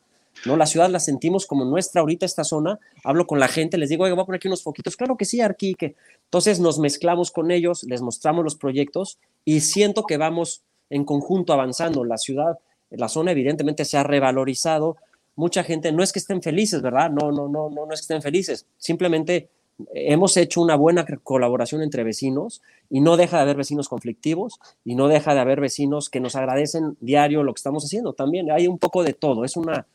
¿no? La ciudad la sentimos como nuestra ahorita esta zona, hablo con la gente, les digo, oiga, voy a poner aquí unos foquitos, claro que sí, Arquique. Entonces nos mezclamos con ellos, les mostramos los proyectos y siento que vamos en conjunto avanzando. La ciudad, la zona evidentemente se ha revalorizado, mucha gente, no es que estén felices, ¿verdad? No, no, no, no, no es que estén felices, simplemente hemos hecho una buena colaboración entre vecinos y no deja de haber vecinos conflictivos y no deja de haber vecinos que nos agradecen diario lo que estamos haciendo. También hay un poco de todo. Es una,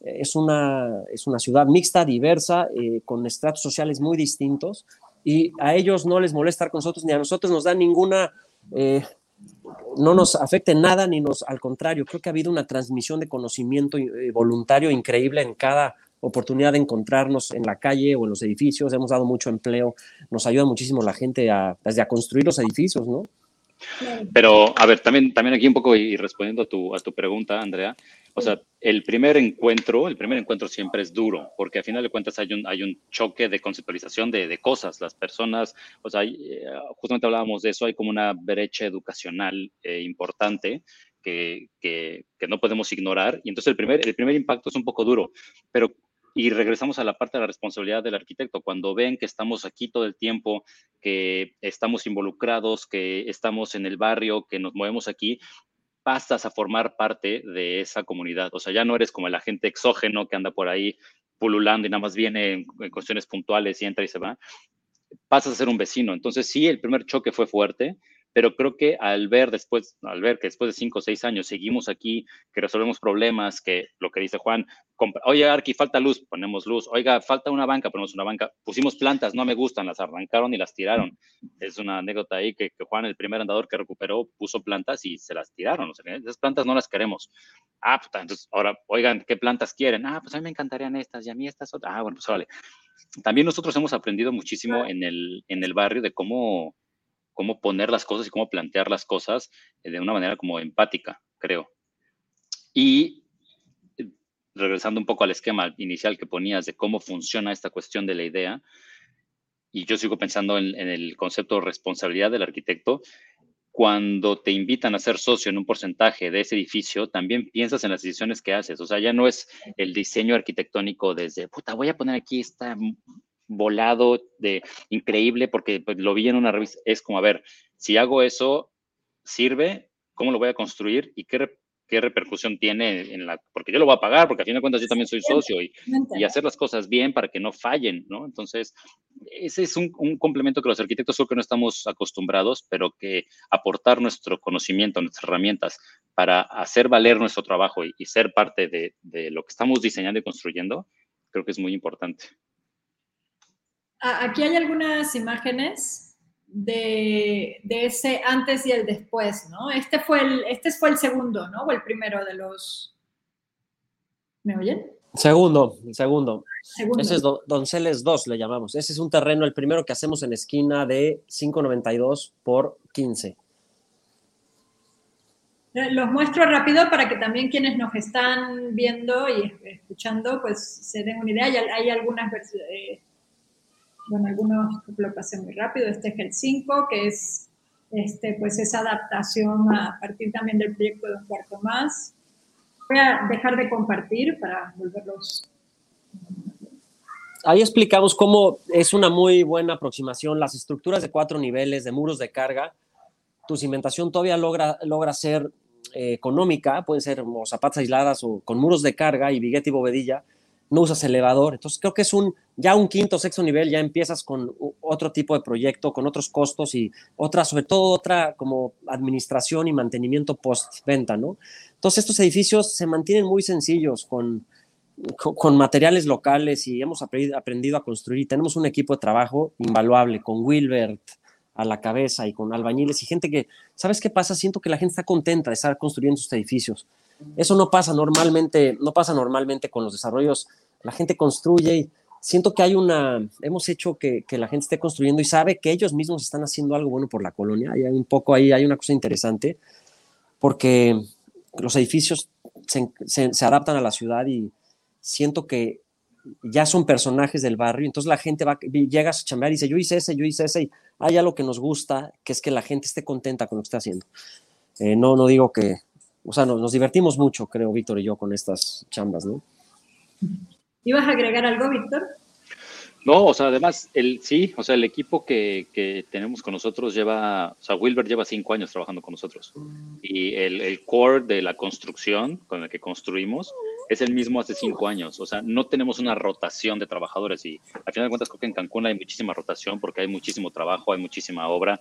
es una, es una ciudad mixta, diversa, eh, con estratos sociales muy distintos y a ellos no les molesta estar con nosotros ni a nosotros nos da ninguna, eh, no nos afecte nada ni nos, al contrario, creo que ha habido una transmisión de conocimiento eh, voluntario increíble en cada oportunidad de encontrarnos en la calle o en los edificios, hemos dado mucho empleo, nos ayuda muchísimo la gente a, desde a construir los edificios, ¿no? Pero, a ver, también, también aquí un poco y respondiendo a tu, a tu pregunta, Andrea, o sea, el primer encuentro, el primer encuentro siempre es duro, porque al final de cuentas hay un, hay un choque de conceptualización de, de cosas. Las personas, o sea, eh, justamente hablábamos de eso, hay como una brecha educacional eh, importante que, que, que, no podemos ignorar. Y entonces el primer, el primer impacto es un poco duro, pero y regresamos a la parte de la responsabilidad del arquitecto. Cuando ven que estamos aquí todo el tiempo, que estamos involucrados, que estamos en el barrio, que nos movemos aquí, pasas a formar parte de esa comunidad. O sea, ya no eres como el agente exógeno que anda por ahí pululando y nada más viene en, cuestiones puntuales y entra y se va. Pasas a ser un vecino. Entonces, sí, el primer choque fue fuerte, pero creo que al ver después, al ver que después de cinco o seis años seguimos aquí, que resolvemos problemas, que lo que dice Juan, oye, Arqui, falta luz, ponemos luz, oiga, falta una banca, ponemos una banca, pusimos plantas, no me gustan, las arrancaron y las tiraron. Es una anécdota ahí que, Juan, el primer andador que recuperó, puso plantas y se las tiraron, o sea, esas plantas no las queremos. Ah, pues entonces, ahora, oigan, ¿qué plantas quieren? Ah, pues a mí me encantarían estas y a mí estas otras. Ah, bueno, pues vale. También nosotros hemos aprendido muchísimo en el, en el barrio de cómo cómo poner las cosas y cómo plantear las cosas eh, de una manera como empática, creo. Y eh, regresando un poco al esquema inicial que ponías de cómo funciona esta cuestión de la idea, y yo sigo pensando en, el concepto de responsabilidad del arquitecto, cuando te invitan a ser socio en un porcentaje de ese edificio, también piensas en las decisiones que haces. O sea, ya no es el diseño arquitectónico desde, puta, voy a poner aquí esta volado, de increíble, porque pues, lo vi en una revista. Es como, a ver, si hago eso, ¿sirve? ¿Cómo lo voy a construir? ¿Y qué, qué repercusión tiene en la... Porque yo lo voy a pagar, porque a fin de cuentas yo también soy socio y, y hacer las cosas bien para que no fallen, ¿no? Entonces, ese es un, un, complemento que los arquitectos creo que no estamos acostumbrados, pero que aportar nuestro conocimiento, nuestras herramientas para hacer valer nuestro trabajo y, y ser parte de, de lo que estamos diseñando y construyendo, creo que es muy importante. Aquí hay algunas imágenes de, de, ese antes y el después, ¿no? Este fue el, este fue el segundo, ¿no? O el primero de los... ¿Me oyen? Segundo, segundo. segundo. Ese es Donceles 2, le llamamos. Ese es un terreno, el primero que hacemos en esquina de 5.92 por 15. Eh, los muestro rápido para que también quienes nos están viendo y escuchando, pues se den una idea. Hay, hay algunas eh, bueno, algunos lo pasé muy rápido, este es el 5, que es este, pues esa adaptación a partir también del proyecto de un cuarto más. Voy a dejar de compartir para volverlos. Ahí explicamos cómo es una muy buena aproximación, las estructuras de cuatro niveles, de muros de carga, tu cimentación todavía logra, logra ser eh, económica, pueden ser o zapatas aisladas o con muros de carga y biguete y bovedilla, no usas elevador. Entonces creo que es un, ya un quinto, sexto nivel, ya empiezas con otro tipo de proyecto, con otros costos y otra, sobre todo otra como administración y mantenimiento post-venta, ¿no? Entonces estos edificios se mantienen muy sencillos con, con, materiales locales y hemos aprendido a construir y tenemos un equipo de trabajo invaluable con Wilbert a la cabeza y con albañiles y gente que, ¿sabes qué pasa? Siento que la gente está contenta de estar construyendo estos edificios. Eso no pasa normalmente, no pasa normalmente con los desarrollos. La gente construye y siento que hay una, hemos hecho que, que, la gente esté construyendo y sabe que ellos mismos están haciendo algo bueno por la colonia. Hay un poco ahí, hay una cosa interesante, porque los edificios se, se, se adaptan a la ciudad y siento que ya son personajes del barrio, entonces la gente va, llega a chambear y dice, yo hice ese, yo hice ese, y hay algo que nos gusta, que es que la gente esté contenta con lo que está haciendo. Eh, no, no digo que, o sea, nos, nos, divertimos mucho, creo, Víctor y yo, con estas chambas, ¿no? ¿Ibas a agregar algo, Víctor? No, o sea, además, el, sí, o sea, el equipo que, que, tenemos con nosotros lleva, o sea, Wilber lleva cinco años trabajando con nosotros. Y el, el, core de la construcción con el que construimos es el mismo hace cinco años. O sea, no tenemos una rotación de trabajadores. Y al final de cuentas, creo que en Cancún hay muchísima rotación porque hay muchísimo trabajo, hay muchísima obra.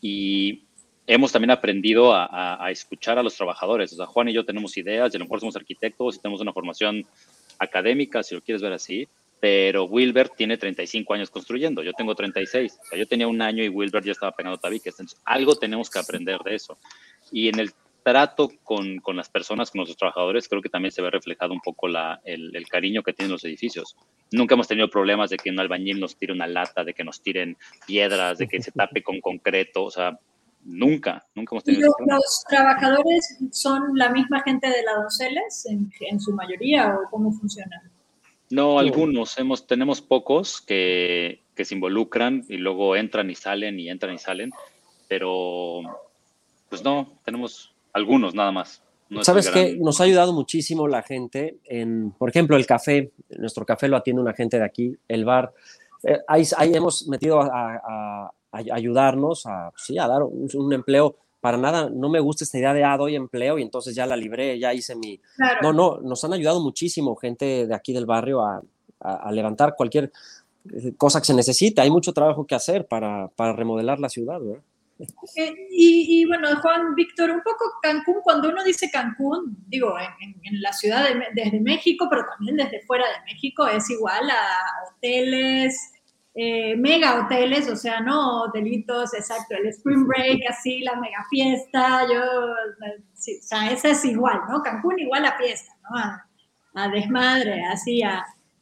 Y hemos también aprendido a, a, a escuchar a los trabajadores. O sea, Juan y yo tenemos ideas, y a lo mejor somos arquitectos y tenemos una formación académica, si lo quieres ver así pero Wilbert tiene 35 años construyendo, yo tengo 36, o sea, yo tenía un año y Wilbert ya estaba pegando tabiques, algo tenemos que aprender de eso. Y en el trato con, con, las personas, con nuestros trabajadores, creo que también se ve reflejado un poco la, el, el, cariño que tienen los edificios. Nunca hemos tenido problemas de que un albañil nos tire una lata, de que nos tiren piedras, de que se tape con concreto, o sea, nunca, nunca hemos tenido. ¿Y los trabajadores son la misma gente de la Donceles en, en su mayoría o cómo funciona? No, algunos. Hemos, tenemos pocos que, que, se involucran y luego entran y salen y entran y salen, pero pues no, tenemos algunos nada más. No Sabes que nos ha ayudado muchísimo la gente en, por ejemplo, el café. Nuestro café lo atiende una gente de aquí, el bar. Eh, ahí, ahí, hemos metido a, a, a ayudarnos a, sí, a dar un, un empleo para nada, no me gusta esta idea de, ah, doy empleo y entonces ya la libré, ya hice mi... Claro. No, no, nos han ayudado muchísimo gente de aquí del barrio a, a, a, levantar cualquier eh, cosa que se necesite. Hay mucho trabajo que hacer para, para remodelar la ciudad, ¿verdad? Eh, y, y, bueno, Juan Víctor, un poco Cancún, cuando uno dice Cancún, digo, en, en, en la ciudad de, desde México, pero también desde fuera de México, es igual a hoteles, eh, mega hoteles, o sea, no hotelitos, exacto, el Spring Break, así, la mega fiesta, yo, sí, o sea, esa es igual, ¿no? Cancún igual a fiesta, ¿no? A, a, desmadre, así,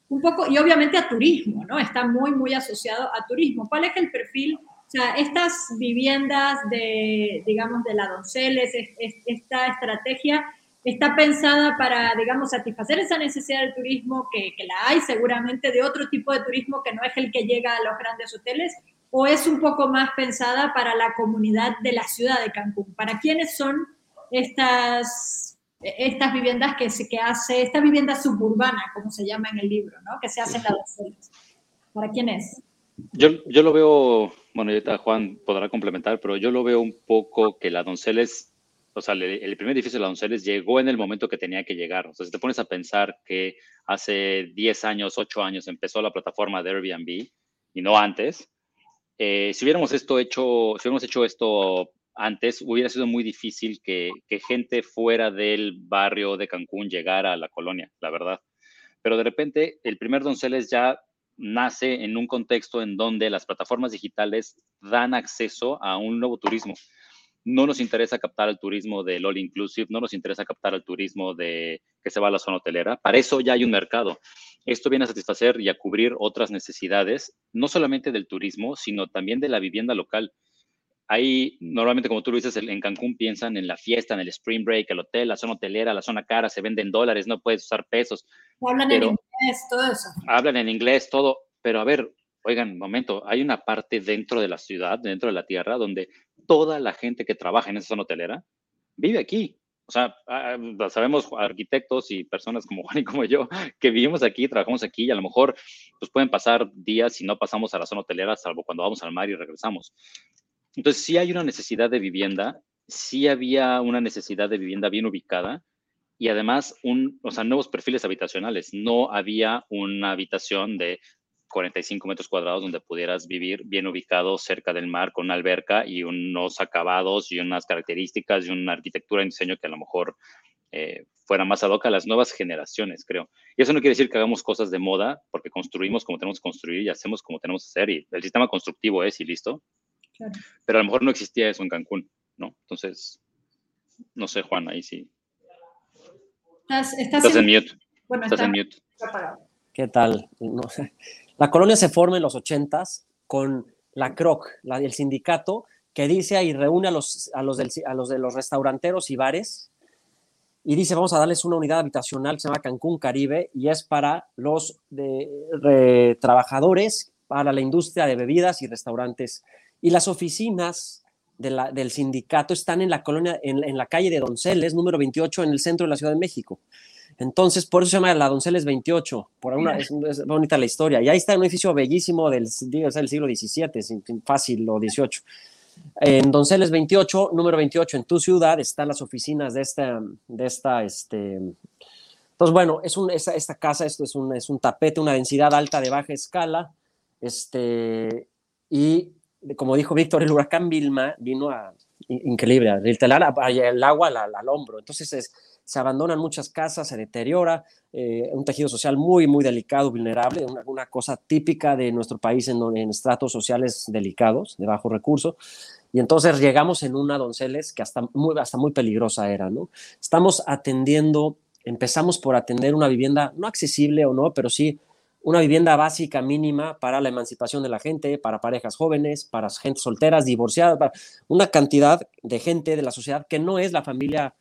un poco, y obviamente a turismo, ¿no? Está muy, muy asociado a turismo. ¿Cuál es el perfil? O sea, estas viviendas de, digamos, de la Donceles, es, es, esta estrategia está pensada para, digamos, satisfacer esa necesidad del turismo, que, que, la hay seguramente de otro tipo de turismo que no es el que llega a los grandes hoteles, o es un poco más pensada para la comunidad de la ciudad de Cancún? ¿Para quiénes son estas, estas viviendas que se que hace, esta vivienda suburbana, como se llama en el libro, ¿no? que se hace en la Donceles? ¿Para quién es? Yo, yo lo veo, bueno, Juan podrá complementar, pero yo lo veo un poco que la Donceles o sea, el, primer edificio de la Donceles llegó en el momento que tenía que llegar. O sea, si te pones a pensar que hace 10 años, 8 años empezó la plataforma de Airbnb y no antes, eh, si hubiéramos esto hecho, si hubiéramos hecho esto antes, hubiera sido muy difícil que, que, gente fuera del barrio de Cancún llegara a la colonia, la verdad. Pero de repente, el primer Donceles ya nace en un contexto en donde las plataformas digitales dan acceso a un nuevo turismo no nos interesa captar el turismo del all inclusive, no nos interesa captar el turismo de que se va a la zona hotelera. Para eso ya hay un mercado. Esto viene a satisfacer y a cubrir otras necesidades, no solamente del turismo, sino también de la vivienda local. Ahí, normalmente, como tú lo dices, en Cancún piensan en la fiesta, en el spring break, el hotel, la zona hotelera, la zona cara, se venden dólares, no puedes usar pesos. Hablan pero, en inglés, todo eso. Hablan en inglés, todo. Pero a ver, oigan, momento, hay una parte dentro de la ciudad, dentro de la tierra, donde toda la gente que trabaja en esa zona hotelera vive aquí. O sea, ah, ah, sabemos arquitectos y personas como Juan y como yo que vivimos aquí, trabajamos aquí y a lo mejor pues pueden pasar días si no pasamos a la zona hotelera, salvo cuando vamos al mar y regresamos. Entonces, sí hay una necesidad de vivienda, sí había una necesidad de vivienda bien ubicada y además un, o sea, nuevos perfiles habitacionales. No había una habitación de 45 metros cuadrados donde pudieras vivir bien ubicado cerca del mar con una alberca y unos acabados y unas características y una arquitectura y diseño que a lo mejor eh, fuera más ad hoc a las nuevas generaciones, creo. Y eso no quiere decir que hagamos cosas de moda, porque construimos como tenemos que construir y hacemos como tenemos que hacer y el sistema constructivo es y listo. Claro. Pero a lo mejor no existía eso en Cancún, ¿no? Entonces, no sé, Juan, ahí sí. Estás, estás, estás en, en, mute. Bueno, estás está, en mute. ¿Qué tal? No sé. La colonia se forma en los ochentas con la CROC, el sindicato, que dice y reúne a los, a, los de los restauranteros y bares y dice, vamos a darles una unidad habitacional que se llama Cancún Caribe y es para los trabajadores, para la industria de bebidas y restaurantes. Y las oficinas del sindicato están en la colonia, en, en, la calle de Donceles, número 28, en el centro de la Ciudad de México. Entonces, por eso se llama La Donceles 28, por una, es, bonita la historia. Y ahí está un edificio bellísimo del, del siglo XVII, fácil, o XVIII. En Donceles 28, número 28, en tu ciudad, están las oficinas de esta, de esta, este... Entonces, bueno, es un, esta, esta casa, esto es un, es un tapete, una densidad alta de baja escala, este, y como dijo Víctor, el huracán Vilma vino a, increíble, a el agua al, al hombro. Entonces, es, se abandonan muchas casas, se deteriora, eh, un tejido social muy, muy delicado, vulnerable, una, cosa típica de nuestro país en, en, estratos sociales delicados, de bajo recurso. Y entonces llegamos en una Donceles que hasta muy, hasta muy peligrosa era, ¿no? Estamos atendiendo, empezamos por atender una vivienda no accesible o no, pero sí una vivienda básica mínima para la emancipación de la gente, para parejas jóvenes, para gente solteras, divorciadas, para una cantidad de gente de la sociedad que no es la familia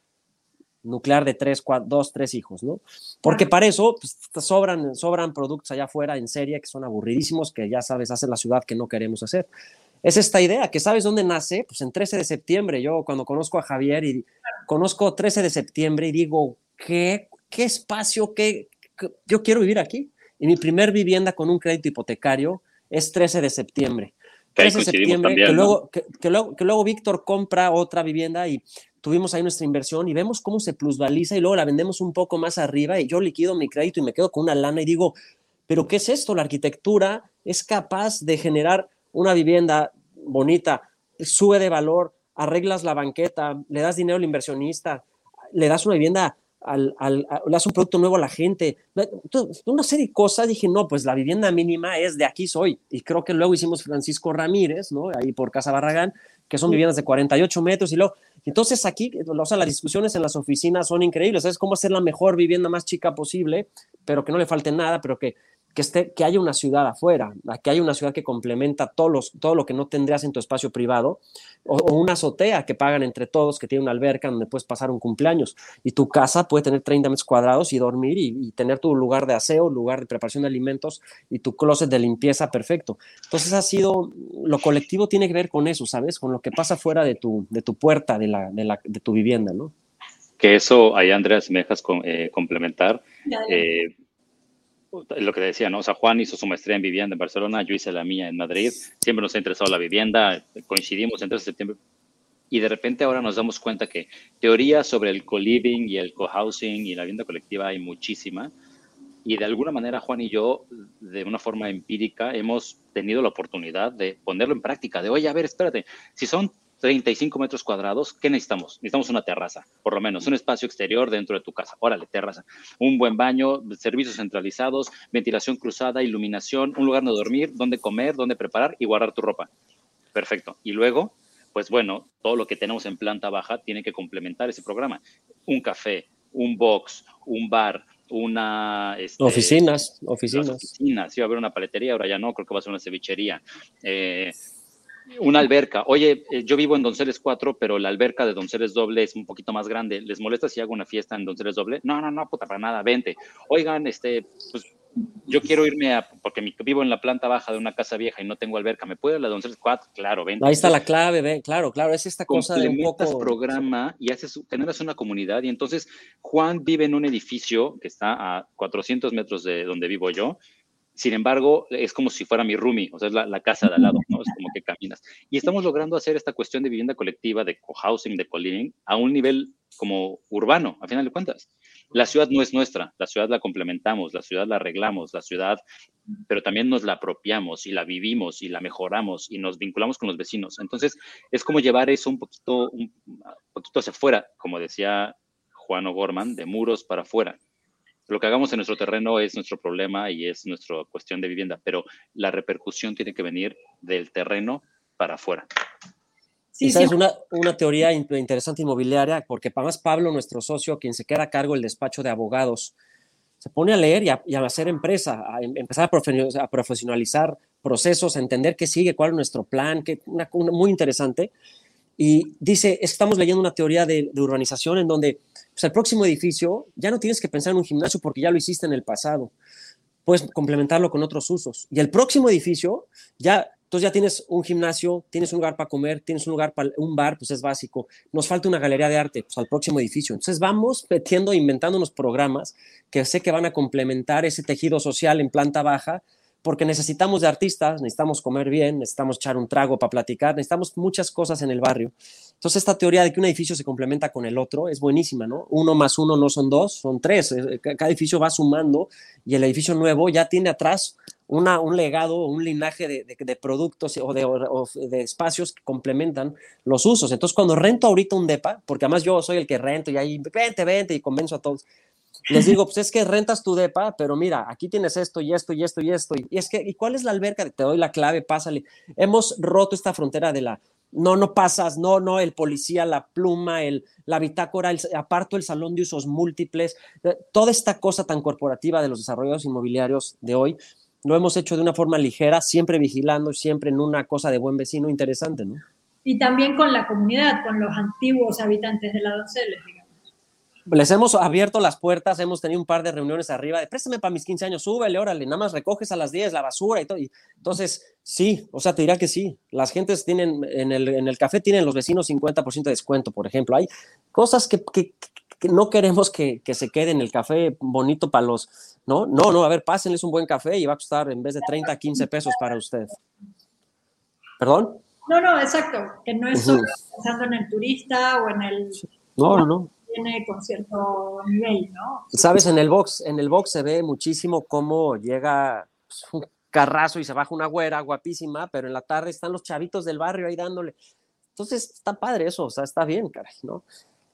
nuclear de tres, dos, tres hijos, ¿no? Porque para eso pues, sobran, sobran productos allá afuera en serie que son aburridísimos, que ya sabes, hace la ciudad que no queremos hacer. Es esta idea, que sabes dónde nace, pues en 13 de septiembre. Yo cuando conozco a Javier y conozco 13 de septiembre y digo, ¿qué, qué espacio, qué, yo quiero vivir aquí? Y mi primer vivienda con un crédito hipotecario es 13 de septiembre. 13 de septiembre, que, luego, que, luego, que luego Víctor compra otra vivienda y tuvimos ahí nuestra inversión y vemos cómo se plusvaliza y luego la vendemos un poco más arriba y yo liquido mi crédito y me quedo con una lana y digo, pero ¿qué es esto? La arquitectura es capaz de generar una vivienda bonita, sube de valor, arreglas la banqueta, le das dinero al inversionista, le das una vivienda al, al, le das un producto nuevo a la gente, una serie de cosas, dije, no, pues la vivienda mínima es de aquí soy, y creo que luego hicimos Francisco Ramírez, ¿no? Ahí por Casa Barragán, que son viviendas de 48 metros, y luego entonces aquí, o sea, las discusiones en las oficinas son increíbles, es cómo hacer la mejor vivienda más chica posible, pero que no le falte nada, pero que que, esté, que haya una ciudad afuera, que haya una ciudad que complementa todos los, todo lo que no tendrías en tu espacio privado, o, una azotea que pagan entre todos, que tiene una alberca donde puedes pasar un cumpleaños, y tu casa puede tener 30 metros cuadrados y dormir y, tener tu lugar de aseo, lugar de preparación de alimentos y tu closet de limpieza perfecto. Entonces ha sido, lo colectivo tiene que ver con eso, ¿sabes? Con lo que pasa fuera de tu, de tu puerta, de, la, de, la, de tu vivienda, ¿no? Que eso, ahí Andreas, me dejas eh, complementar lo que decía, ¿no? O sea, Juan hizo su maestría en vivienda en Barcelona, yo hice la mía en Madrid, siempre nos ha interesado la vivienda, coincidimos en 13 de septiembre, y de repente ahora nos damos cuenta que teoría sobre el co-living y el co-housing y la vivienda colectiva hay muchísima, y de alguna manera Juan y yo, de una forma empírica, hemos tenido la oportunidad de ponerlo en práctica, de, oye, a ver, espérate, si son 35 metros cuadrados, ¿qué necesitamos? Necesitamos una terraza, por lo menos, un espacio exterior dentro de tu casa. Órale, terraza. Un buen baño, servicios centralizados, ventilación cruzada, iluminación, un lugar donde dormir, donde comer, donde preparar y guardar tu ropa. Perfecto. Y luego, pues bueno, todo lo que tenemos en planta baja tiene que complementar ese programa. Un café, un box, un bar, una... Este, oficinas, oficinas. Oficinas, iba a haber una paletería, ahora ya no, creo que va a ser una cevichería. Eh, una alberca. Oye, eh, yo vivo en Donceles 4, pero la alberca de Donceles doble es un poquito más grande. ¿Les molesta si hago una fiesta en Donceles doble? No, no, no, puta, para nada, vente. Oigan, este, pues yo quiero irme a, porque vivo en la planta baja de una casa vieja y no tengo alberca, ¿me a la Donceles 4? Claro, vente. Ahí está la clave, ven, claro, claro, es esta cosa de un poco... programa y haces, generas una comunidad y entonces Juan vive en un edificio que está a 400 metros de donde vivo yo sin embargo, es como si fuera mi roomie, o sea, es la, casa de al lado, ¿no? Es como que caminas. Y estamos logrando hacer esta cuestión de vivienda colectiva, de cohousing, de co-living, a un nivel como urbano, a final de cuentas. La ciudad no es nuestra, la ciudad la complementamos, la ciudad la arreglamos, la ciudad, pero también nos la apropiamos y la vivimos y la mejoramos y nos vinculamos con los vecinos. Entonces, es como llevar eso un poquito, un poquito hacia afuera, como decía Juan O'Gorman, de muros para afuera lo que hagamos en nuestro terreno es nuestro problema y es nuestra cuestión de vivienda, pero la repercusión tiene que venir del terreno para afuera. Sí, es una, una, teoría interesante inmobiliaria, porque además Pablo, nuestro socio, quien se queda a cargo del despacho de abogados, se pone a leer y a, hacer empresa, a em, empezar a profesionalizar procesos, a entender qué sigue, cuál es nuestro plan, que una, muy interesante. Y dice, estamos leyendo una teoría de, urbanización en donde pues el próximo edificio ya no tienes que pensar en un gimnasio porque ya lo hiciste en el pasado. Puedes complementarlo con otros usos. Y el próximo edificio ya Entonces ya tienes un gimnasio, tienes un lugar para comer, tienes un lugar para un bar, pues es básico. Nos falta una galería de arte, pues al próximo edificio. Entonces vamos metiendo, inventando unos programas que sé que van a complementar ese tejido social en planta baja, porque necesitamos de artistas, necesitamos comer bien, necesitamos echar un trago para platicar, necesitamos muchas cosas en el barrio. Entonces esta teoría de que un edificio se complementa con el otro es buenísima, ¿no? Uno más uno no son dos, son tres. Eh, cada edificio va sumando y el edificio nuevo ya tiene atrás una, un legado, un linaje de, productos o de, espacios que complementan los usos. Entonces, cuando rento ahorita un DEPA, porque además yo soy el que rento y ahí, vente, vente, y convenzo a todos, les digo, pues es que rentas tu DEPA, pero mira, aquí tienes esto y esto y esto y esto. Y es que, ¿y cuál es la alberca? Te doy la clave, pásale. Hemos roto esta frontera de la, no, no pasas, no, no, el policía, la pluma, el, la bitácora, el, aparto el salón de usos múltiples, eh, toda esta cosa tan corporativa de los desarrollos inmobiliarios de hoy, lo hemos hecho de una forma ligera, siempre vigilando, siempre en una cosa de buen vecino interesante, ¿no? Y también con la comunidad, con los antiguos habitantes de la Donceles, digamos. Les hemos abierto las puertas, hemos tenido un par de reuniones arriba de préstame para mis 15 años, súbele, órale, nada más recoges a las 10 la basura y todo. Y, entonces, sí, o sea, te dirá que sí. Las gentes tienen, en el, en el café tienen los vecinos 50% de descuento, por ejemplo. Hay cosas que, que, no queremos que, que, se quede en el café bonito para los, ¿no? No, no, a ver, pásenles un buen café y va a costar en vez de 30, 15 pesos para usted. ¿Perdón? No, no, exacto, que no es solo pensando en el turista o en el... No, no, no. Tiene con cierto nivel, ¿no? Sabes, en el box, en el box se ve muchísimo cómo llega pues, un carrazo y se baja una güera guapísima, pero en la tarde están los chavitos del barrio ahí dándole. Entonces, está padre eso, o sea, está bien, caray, ¿no?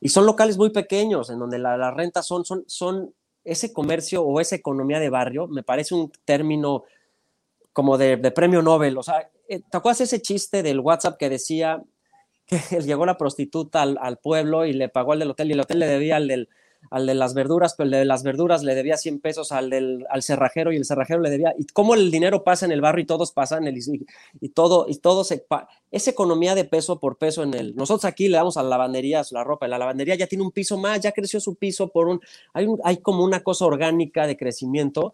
Y son locales muy pequeños, en donde las la rentas son, son, son ese comercio o esa economía de barrio, me parece un término como de, premio Nobel. O sea, eh, ¿te acuerdas ese chiste del WhatsApp que decía que llegó la prostituta al, pueblo y le pagó al del hotel y el hotel le debía al del, al de las verduras, pero el de las verduras le debía 100 pesos al del al cerrajero y el cerrajero le debía. Y cómo el dinero pasa en el barrio y todos pasan el, y, todo, y todo se. Esa economía de peso por peso en el. Nosotros aquí le damos a lavanderías la ropa, la lavandería ya tiene un piso más, ya creció su piso por un. Hay, hay como una cosa orgánica de crecimiento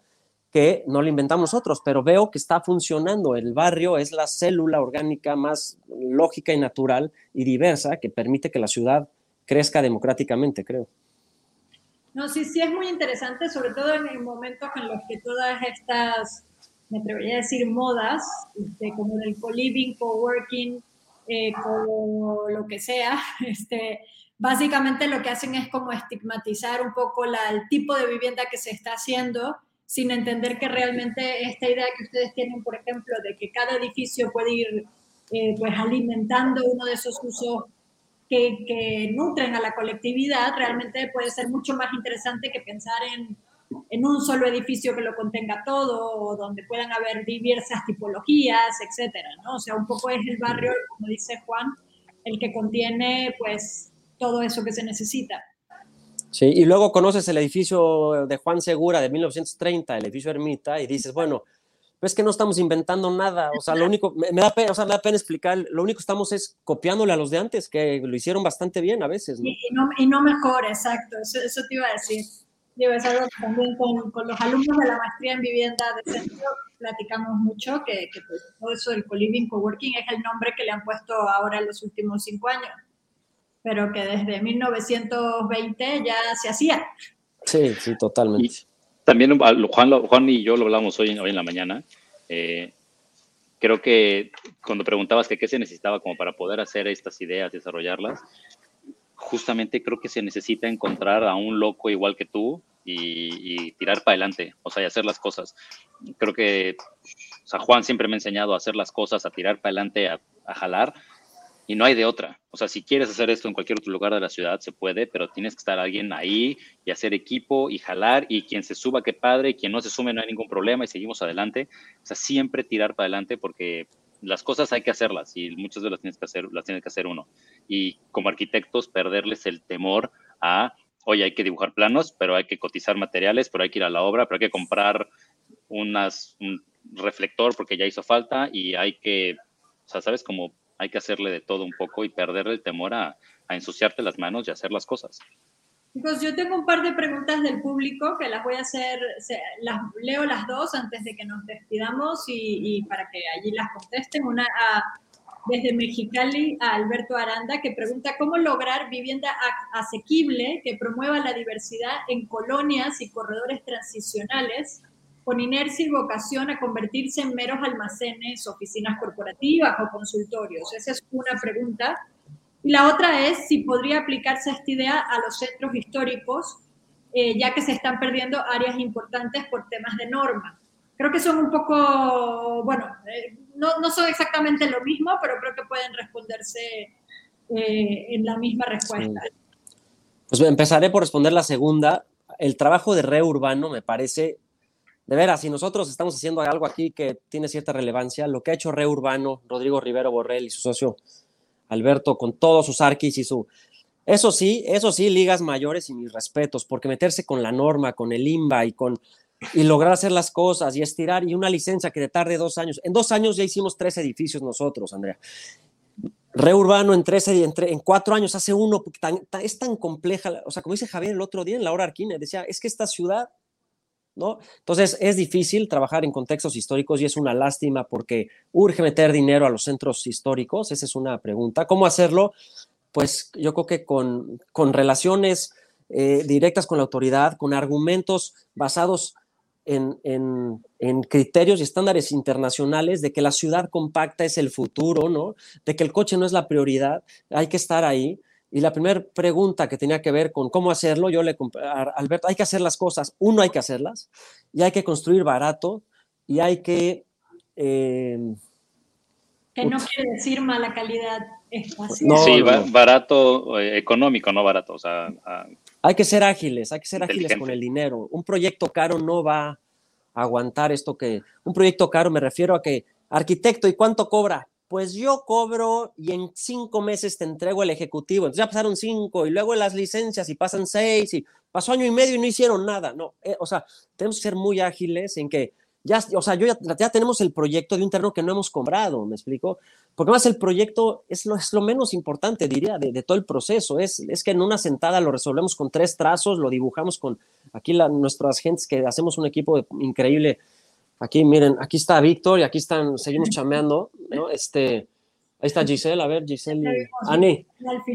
que no lo inventamos nosotros, pero veo que está funcionando. El barrio es la célula orgánica más lógica y natural y diversa que permite que la ciudad crezca democráticamente, creo. No, sí, sí es muy interesante, sobre todo en el momento en los que todas estas, me atrevería a decir, modas, este, como el co-living, co-working, eh, co lo que sea, este, básicamente lo que hacen es como estigmatizar un poco la, el tipo de vivienda que se está haciendo, sin entender que realmente esta idea que ustedes tienen, por ejemplo, de que cada edificio puede ir eh, pues alimentando uno de esos usos que, nutren a la colectividad, realmente puede ser mucho más interesante que pensar en, en, un solo edificio que lo contenga todo, o donde puedan haber diversas tipologías, etcétera, ¿no? O sea, un poco es el barrio, como dice Juan, el que contiene, pues, todo eso que se necesita. Sí, y luego conoces el edificio de Juan Segura de 1930, el edificio Ermita, y dices, bueno, es que no estamos inventando nada, o sea, lo único, me, da pena, o sea, me da pena explicar, lo único que estamos es copiándole a los de antes, que lo hicieron bastante bien a veces, ¿no? Y, no, y no mejor, exacto, eso, eso, te iba a decir. Digo, es algo que también con, con, los alumnos de la maestría en vivienda de centro platicamos mucho, que, que pues, todo eso del co-living, co-working es el nombre que le han puesto ahora en los últimos cinco años, pero que desde 1920 ya se hacía. Sí, sí, totalmente. También Juan, Juan y yo lo hablamos hoy, hoy en la mañana. Eh, creo que cuando preguntabas que qué se necesitaba como para poder hacer estas ideas, desarrollarlas, justamente creo que se necesita encontrar a un loco igual que tú y, tirar para adelante, o sea, y hacer las cosas. Creo que, o sea, Juan siempre me ha enseñado a hacer las cosas, a tirar para adelante, a, a jalar, y no hay de otra. O sea, si quieres hacer esto en cualquier otro lugar de la ciudad, se puede, pero tienes que estar alguien ahí y hacer equipo y jalar y quien se suba, qué padre, y quien no se sume, no hay ningún problema y seguimos adelante. O sea, siempre tirar para adelante porque las cosas hay que hacerlas y muchas veces las tienes que hacer, las tienes que hacer uno. Y como arquitectos, perderles el temor a, oye, hay que dibujar planos, pero hay que cotizar materiales, pero hay que ir a la obra, pero hay que comprar unas, un reflector porque ya hizo falta y hay que, o sea, ¿sabes? Como hay que hacerle de todo un poco y perder el temor a, ensuciarte las manos y hacer las cosas. Chicos, yo tengo un par de preguntas del público que las voy a hacer, las leo las dos antes de que nos despidamos y, para que allí las contesten. Una desde Mexicali a Alberto Aranda que pregunta cómo lograr vivienda asequible que promueva la diversidad en colonias y corredores transicionales con inercia y vocación a convertirse en meros almacenes, oficinas corporativas o consultorios. Esa es una pregunta. Y la otra es si podría aplicarse esta idea a los centros históricos, eh, ya que se están perdiendo áreas importantes por temas de norma. Creo que son un poco, bueno, eh, no, no, son exactamente lo mismo, pero creo que pueden responderse eh, en la misma respuesta. Pues empezaré por responder la segunda. El trabajo de re urbano me parece, de veras, si nosotros estamos haciendo algo aquí que tiene cierta relevancia, lo que ha hecho re urbano, Rodrigo Rivero Borrell y su socio Alberto, con todos sus arquis y su... Eso sí, eso sí, ligas mayores y mis respetos, porque meterse con la norma, con el IMBA y con y lograr hacer las cosas y estirar y una licencia que te tarde dos años. En dos años ya hicimos tres edificios nosotros, Andrea. Reurbano en tres, en, en cuatro años hace uno, es tan compleja, o sea, como dice Javier el otro día en la hora Arquine, decía, es que esta ciudad, ¿no? Entonces es difícil trabajar en contextos históricos y es una lástima porque urge meter dinero a los centros históricos, esa es una pregunta. ¿Cómo hacerlo? Pues yo creo que con, con relaciones eh, directas con la autoridad, con argumentos basados en, criterios y estándares internacionales de que la ciudad compacta es el futuro, ¿no? De que el coche no es la prioridad, hay que estar ahí. Y la primera pregunta que tenía que ver con cómo hacerlo, yo le a Alberto, hay que hacer las cosas, uno hay que hacerlas, y hay que construir barato, y hay que... Eh, que no quiere decir mala calidad espacial. sí, barato, eh, económico, no barato. O sea, hay que ser ágiles, hay que ser ágiles con el dinero. Un proyecto caro no va a aguantar esto que... Un proyecto caro me refiero a que, arquitecto, ¿y cuánto cobra? Pues yo cobro y en cinco meses te entrego el ejecutivo. Entonces ya pasaron cinco y luego las licencias y pasan seis y pasó año y medio y no hicieron nada. No, eh, o sea, tenemos que ser muy ágiles en que ya, o sea, yo ya, tenemos el proyecto de un terreno que no hemos cobrado, ¿me explico? Porque más el proyecto es lo, es lo menos importante, diría, de, todo el proceso. Es, es que en una sentada lo resolvemos con tres trazos, lo dibujamos con aquí nuestras gentes que hacemos un equipo increíble. Aquí, miren, aquí está Víctor y aquí están, seguimos chameando, ¿no? Este, ahí está Giselle, a ver, Giselle y Ani.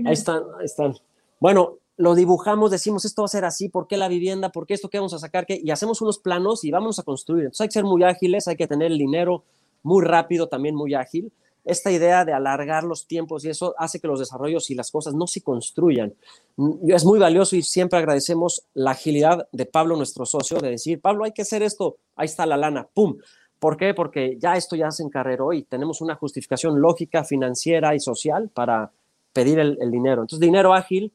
Ahí están, ahí están. Bueno, lo dibujamos, decimos esto va a ser así, ¿por qué la vivienda? ¿Por qué esto? ¿Qué vamos a sacar? ¿Qué? Y hacemos unos planos y vamos a construir. Entonces hay que ser muy ágiles, hay que tener el dinero muy rápido, también muy ágil. Esta idea de alargar los tiempos y eso hace que los desarrollos y las cosas no se construyan. Mm, es muy valioso y siempre agradecemos la agilidad de Pablo, nuestro socio, de decir, Pablo, hay que hacer esto, ahí está la lana, ¡pum! ¿Por qué? Porque ya esto ya se encarreró y tenemos una justificación lógica, financiera y social para pedir el, dinero. Entonces, dinero ágil,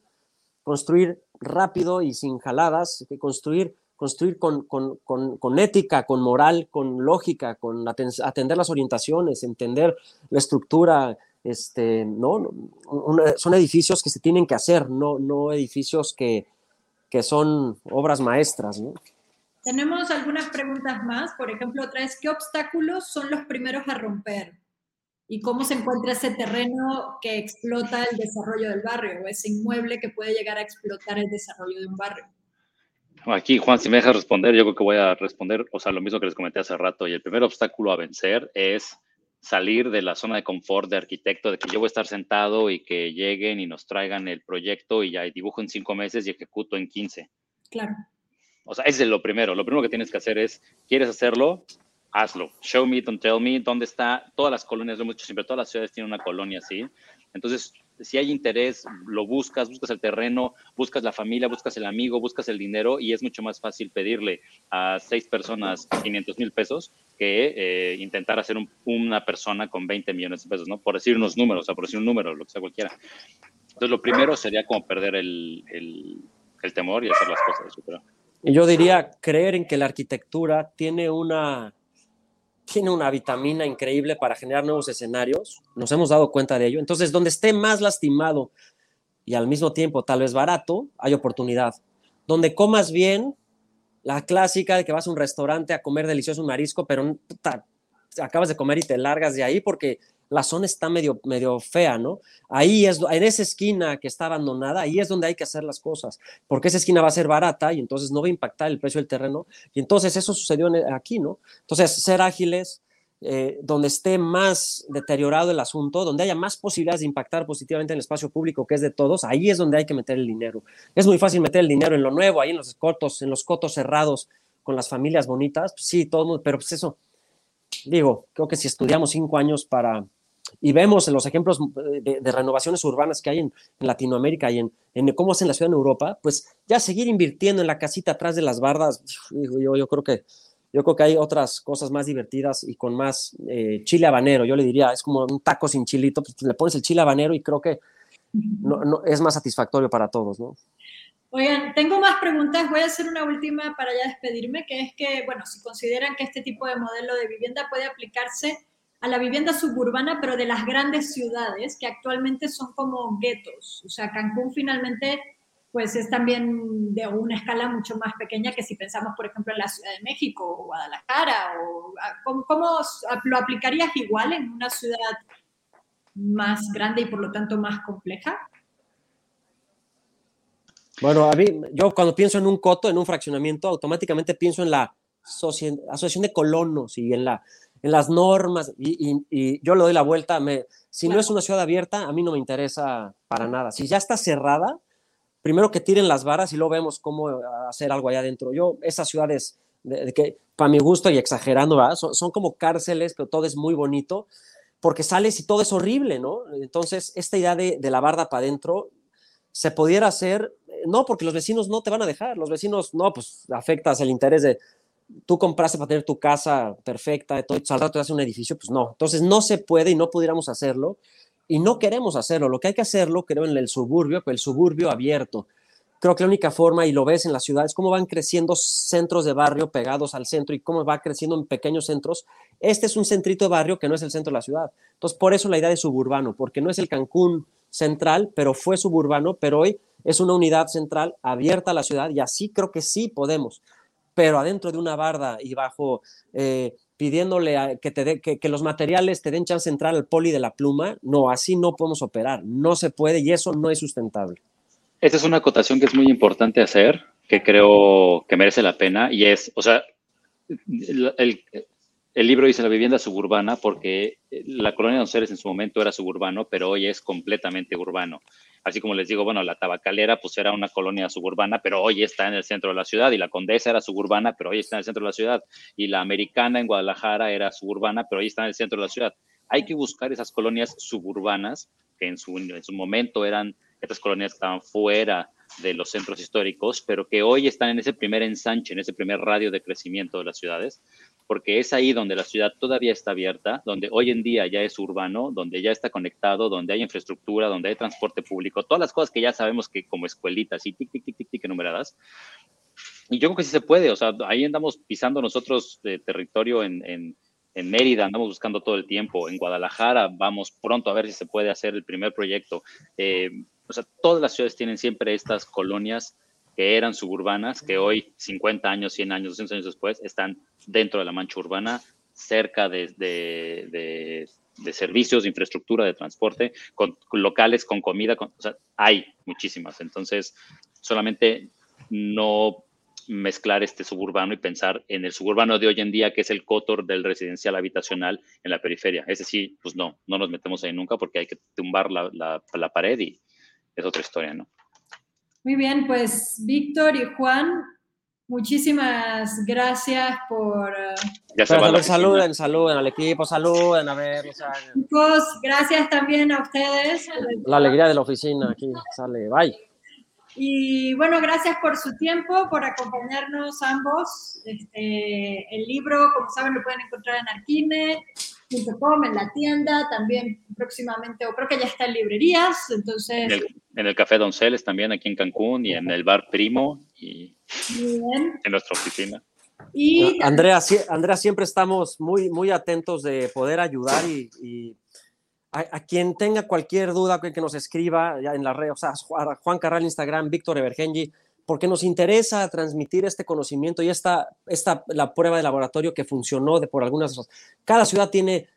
construir rápido y sin jaladas, construir, construir con, con, con, ética, con moral, con lógica, con atender las orientaciones, entender la estructura. Este, ¿no? son edificios que se tienen que hacer, no, no edificios que, que son obras maestras. Tenemos algunas preguntas más. Por ejemplo, otra es, ¿qué obstáculos son los primeros a romper? y cómo se encuentra ese terreno que explota el desarrollo del barrio o ese inmueble que puede llegar a explotar el desarrollo de un barrio. Aquí, Juan, si me dejas responder, yo creo que voy a responder, o sea, lo mismo que les comenté hace rato, y el primer obstáculo a vencer es salir de la zona de confort de arquitecto, de que yo voy a estar sentado y que lleguen y nos traigan el proyecto y ya dibujo en cinco meses y ejecuto en 15. Claro. O sea, ese es lo primero. Lo primero que tienes que hacer es, ¿quieres hacerlo? hazlo. Show me, don't tell me, dónde está. Todas las colonias, lo hemos siempre, todas las ciudades tienen una colonia así. Entonces, si hay interés, lo buscas, buscas el terreno, buscas la familia, buscas el amigo, buscas el dinero y es mucho más fácil pedirle a seis personas 500 mil pesos que eh, intentar hacer una persona con 20 millones de pesos, ¿no? Por decir unos números, o sea, por decir un número, lo que sea cualquiera. Entonces, lo primero sería como perder el, el, el temor y hacer las cosas, yo creo. Yo diría creer en que la arquitectura tiene una tiene una vitamina increíble para generar nuevos escenarios, nos hemos dado cuenta de ello. Entonces, donde esté más lastimado y al mismo tiempo tal vez barato, hay oportunidad. Donde comas bien, la clásica de que vas a un restaurante a comer delicioso marisco, pero acabas de comer y te largas de ahí porque la zona está medio, medio fea, ¿no? Ahí es, en esa esquina que está abandonada, ahí es donde hay que hacer las cosas, porque esa esquina va a ser barata y entonces no va a impactar el precio del terreno. Y entonces eso sucedió aquí, ¿no? Entonces, ser ágiles, eh, donde esté más deteriorado el asunto, donde haya más posibilidades de impactar positivamente en el espacio público, que es de todos, ahí es donde hay que meter el dinero. Es muy fácil meter el dinero en lo nuevo, ahí en los cotos, en los cotos cerrados, con las familias bonitas, pues sí, todo mundo, pero pues eso, digo, creo que si estudiamos cinco años para, y vemos los ejemplos de, renovaciones urbanas que hay en, Latinoamérica y en, cómo hacen la ciudad en Europa, pues ya seguir invirtiendo en la casita atrás de las bardas, yo, yo creo que yo creo que hay otras cosas más divertidas y con más eh, chile habanero. Yo le diría, es como un taco sin chilito, pues le pones el chile habanero y creo que no, es más satisfactorio para todos, ¿no? Oigan, tengo más preguntas. Voy a hacer una última para ya despedirme, que es que, bueno, si consideran que este tipo de modelo de vivienda puede aplicarse a la vivienda suburbana, pero de las grandes ciudades, que actualmente son como guetos. O sea, Cancún finalmente pues es también de una escala mucho más pequeña que si pensamos, por ejemplo, en la Ciudad de México o Guadalajara. O, ah, ¿cómo, lo aplicarías igual en una ciudad más grande y por lo tanto más compleja? Bueno, a mí, yo cuando pienso en un coto, en un fraccionamiento, automáticamente pienso en la asociación de colonos y en, la, en las normas, y, yo le doy la vuelta, me, si no es una ciudad abierta, a mí no me interesa para nada. Si ya está cerrada, primero que tiren las varas y luego vemos cómo hacer algo allá adentro. Yo, esas ciudades, de, que para mi gusto y exagerando, Son, como cárceles, pero todo es muy bonito, porque sales y todo es horrible, ¿no? Entonces, esta idea de, la barda para adentro se pudiera hacer, no, porque los vecinos no te van a dejar, los vecinos, no, pues afectas el interés de, tú compraste para tener tu casa perfecta, todo, al rato hace un edificio, pues no. Entonces no se puede y no pudiéramos hacerlo y no queremos hacerlo. Lo que hay que hacerlo, creo, en el suburbio, el suburbio abierto. Creo que la única forma, y lo ves en las ciudades, cómo van creciendo centros de barrio pegados al centro y cómo va creciendo en pequeños centros. Este es un centrito de barrio que no es el centro de la ciudad. Entonces, por eso la idea de suburbano, porque no es el Cancún central, pero fue suburbano, pero hoy es una unidad central abierta a la ciudad y así creo que sí podemos. Pero adentro de una barda y bajo eh, pidiéndole que, te que, los materiales te den chance de entrar al poli de la pluma. No, así no podemos operar. No se puede y eso no es sustentable. Esta es una acotación que es muy importante hacer, que creo que merece la pena y es, o sea, el, el libro dice la vivienda suburbana porque la colonia de Donceles en su momento era suburbano, pero hoy es completamente urbano. Así como les digo, bueno, la tabacalera pues era una colonia suburbana, pero hoy está en el centro de la ciudad, y la condesa era suburbana, pero hoy está en el centro de la ciudad, y la americana en Guadalajara era suburbana, pero hoy está en el centro de la ciudad. Hay que buscar esas colonias suburbanas, que en su, en su momento eran estas colonias estaban fuera de los centros históricos, pero que hoy están en ese primer ensanche, en ese primer radio de crecimiento de las ciudades, porque es ahí donde la ciudad todavía está abierta, donde hoy en día ya es urbano, donde ya está conectado, donde hay infraestructura, donde hay transporte público, todas las cosas que ya sabemos que como escuelitas y tic, tic, tic, tic, enumeradas. Y yo creo que sí se puede, o sea, ahí andamos pisando nosotros territorio en Mérida, andamos buscando todo el tiempo, en Guadalajara vamos pronto a ver si se puede hacer el primer proyecto. Eh, o sea, todas las ciudades tienen siempre estas colonias que eran suburbanas, que hoy, 50 años, 100 años, 200 años después, están dentro de la mancha urbana, cerca de, de, de, servicios, de infraestructura, de transporte, con, locales, con comida, o sea, hay muchísimas. Entonces, solamente no mezclar este suburbano y pensar en el suburbano de hoy en día, que es el cotor del residencial habitacional en la periferia. Es decir, pues no, no nos metemos ahí nunca porque hay que tumbar la, la, la pared y es otra historia, ¿no? Muy bien, pues Víctor y Juan, muchísimas gracias por... Ya se va saluden, saluden al equipo, saluden, a ver. Chicos, gracias también a ustedes. La alegría de la oficina aquí sale, bye. Y bueno, gracias por su tiempo, por acompañarnos ambos. Este, el libro, como saben, lo pueden encontrar en Arquine en la tienda, también próximamente, o creo que ya está en librerías, entonces... En el, Café Donceles también aquí en Cancún y en el Bar Primo y en nuestra oficina. Y Andrea, Andrea, siempre estamos muy, muy atentos de poder ayudar y, a, quien tenga cualquier duda que, nos escriba ya en las redes, o sea, Juan Carral Instagram, Víctor Evergenji, porque nos interesa transmitir este conocimiento y esta, esta, la prueba de laboratorio que funcionó de por algunas Cada ciudad tiene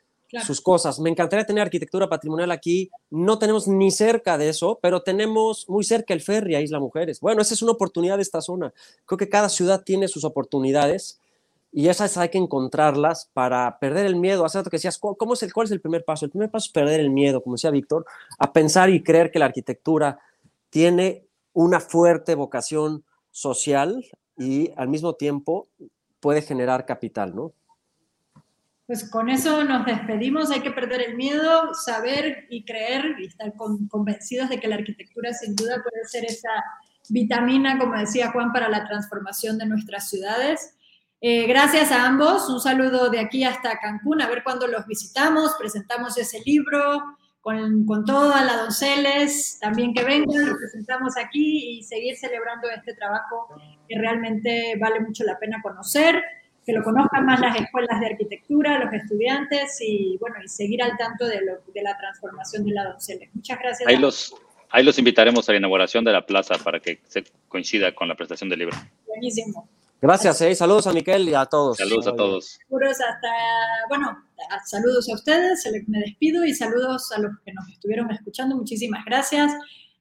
sus cosas. Me encantaría tener arquitectura patrimonial aquí. No tenemos ni cerca de eso, pero tenemos muy cerca el ferry a Isla Mujeres. Bueno, esa es una oportunidad de esta zona. Creo que cada ciudad tiene sus oportunidades y esas hay que encontrarlas para perder el miedo. Hace rato que decías, ¿cómo es el, ¿cuál es el primer paso? El primer paso es perder el miedo, como decía Víctor, a pensar y creer que la arquitectura tiene una fuerte vocación social y al mismo tiempo puede generar capital, ¿no? Pues con eso nos despedimos, hay que perder el miedo, saber y creer y estar convencidos de que la arquitectura sin duda puede ser esa vitamina, como decía Juan, para la transformación de nuestras ciudades. Eh, gracias a ambos, un saludo de aquí hasta Cancún, a ver cuándo los visitamos, presentamos ese libro con, con todas las donceles, también que vengan, lo presentamos aquí y seguir celebrando este trabajo que realmente vale mucho la pena conocer que lo conozcan más las escuelas de arquitectura, los estudiantes y bueno, y seguir al tanto de, la transformación de la doncella. Muchas gracias. Ahí los, ahí los invitaremos a la inauguración de la plaza para que se coincida con la presentación del libro. Buenísimo. Gracias, eh. saludos a Miquel y a todos. Saludos a todos. Hasta, bueno, saludos a ustedes, me despido y saludos a los que nos estuvieron escuchando. Muchísimas gracias.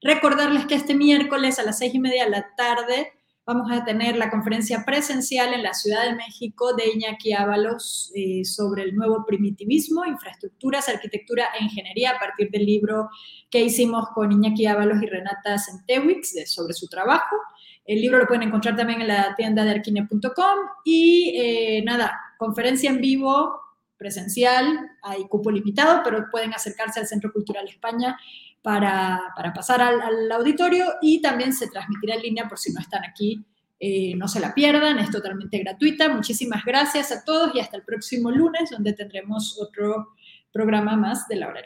Recordarles que este miércoles a las seis y media de la tarde vamos a tener la conferencia presencial en la Ciudad de México de Iñaki Ábalos eh, sobre el nuevo primitivismo, infraestructuras, arquitectura e ingeniería a partir del libro que hicimos con Iñaki Ábalos y Renata Centewix sobre su trabajo. El libro lo pueden encontrar también en la tienda de arquine.com y eh, nada, conferencia en vivo, presencial, hay cupo limitado, pero pueden acercarse al Centro Cultural España para, pasar al, auditorio y también se transmitirá en línea por si no están aquí. Eh, no se la pierdan, es totalmente gratuita. Muchísimas gracias a todos y hasta el próximo lunes, donde tendremos otro programa más de la hora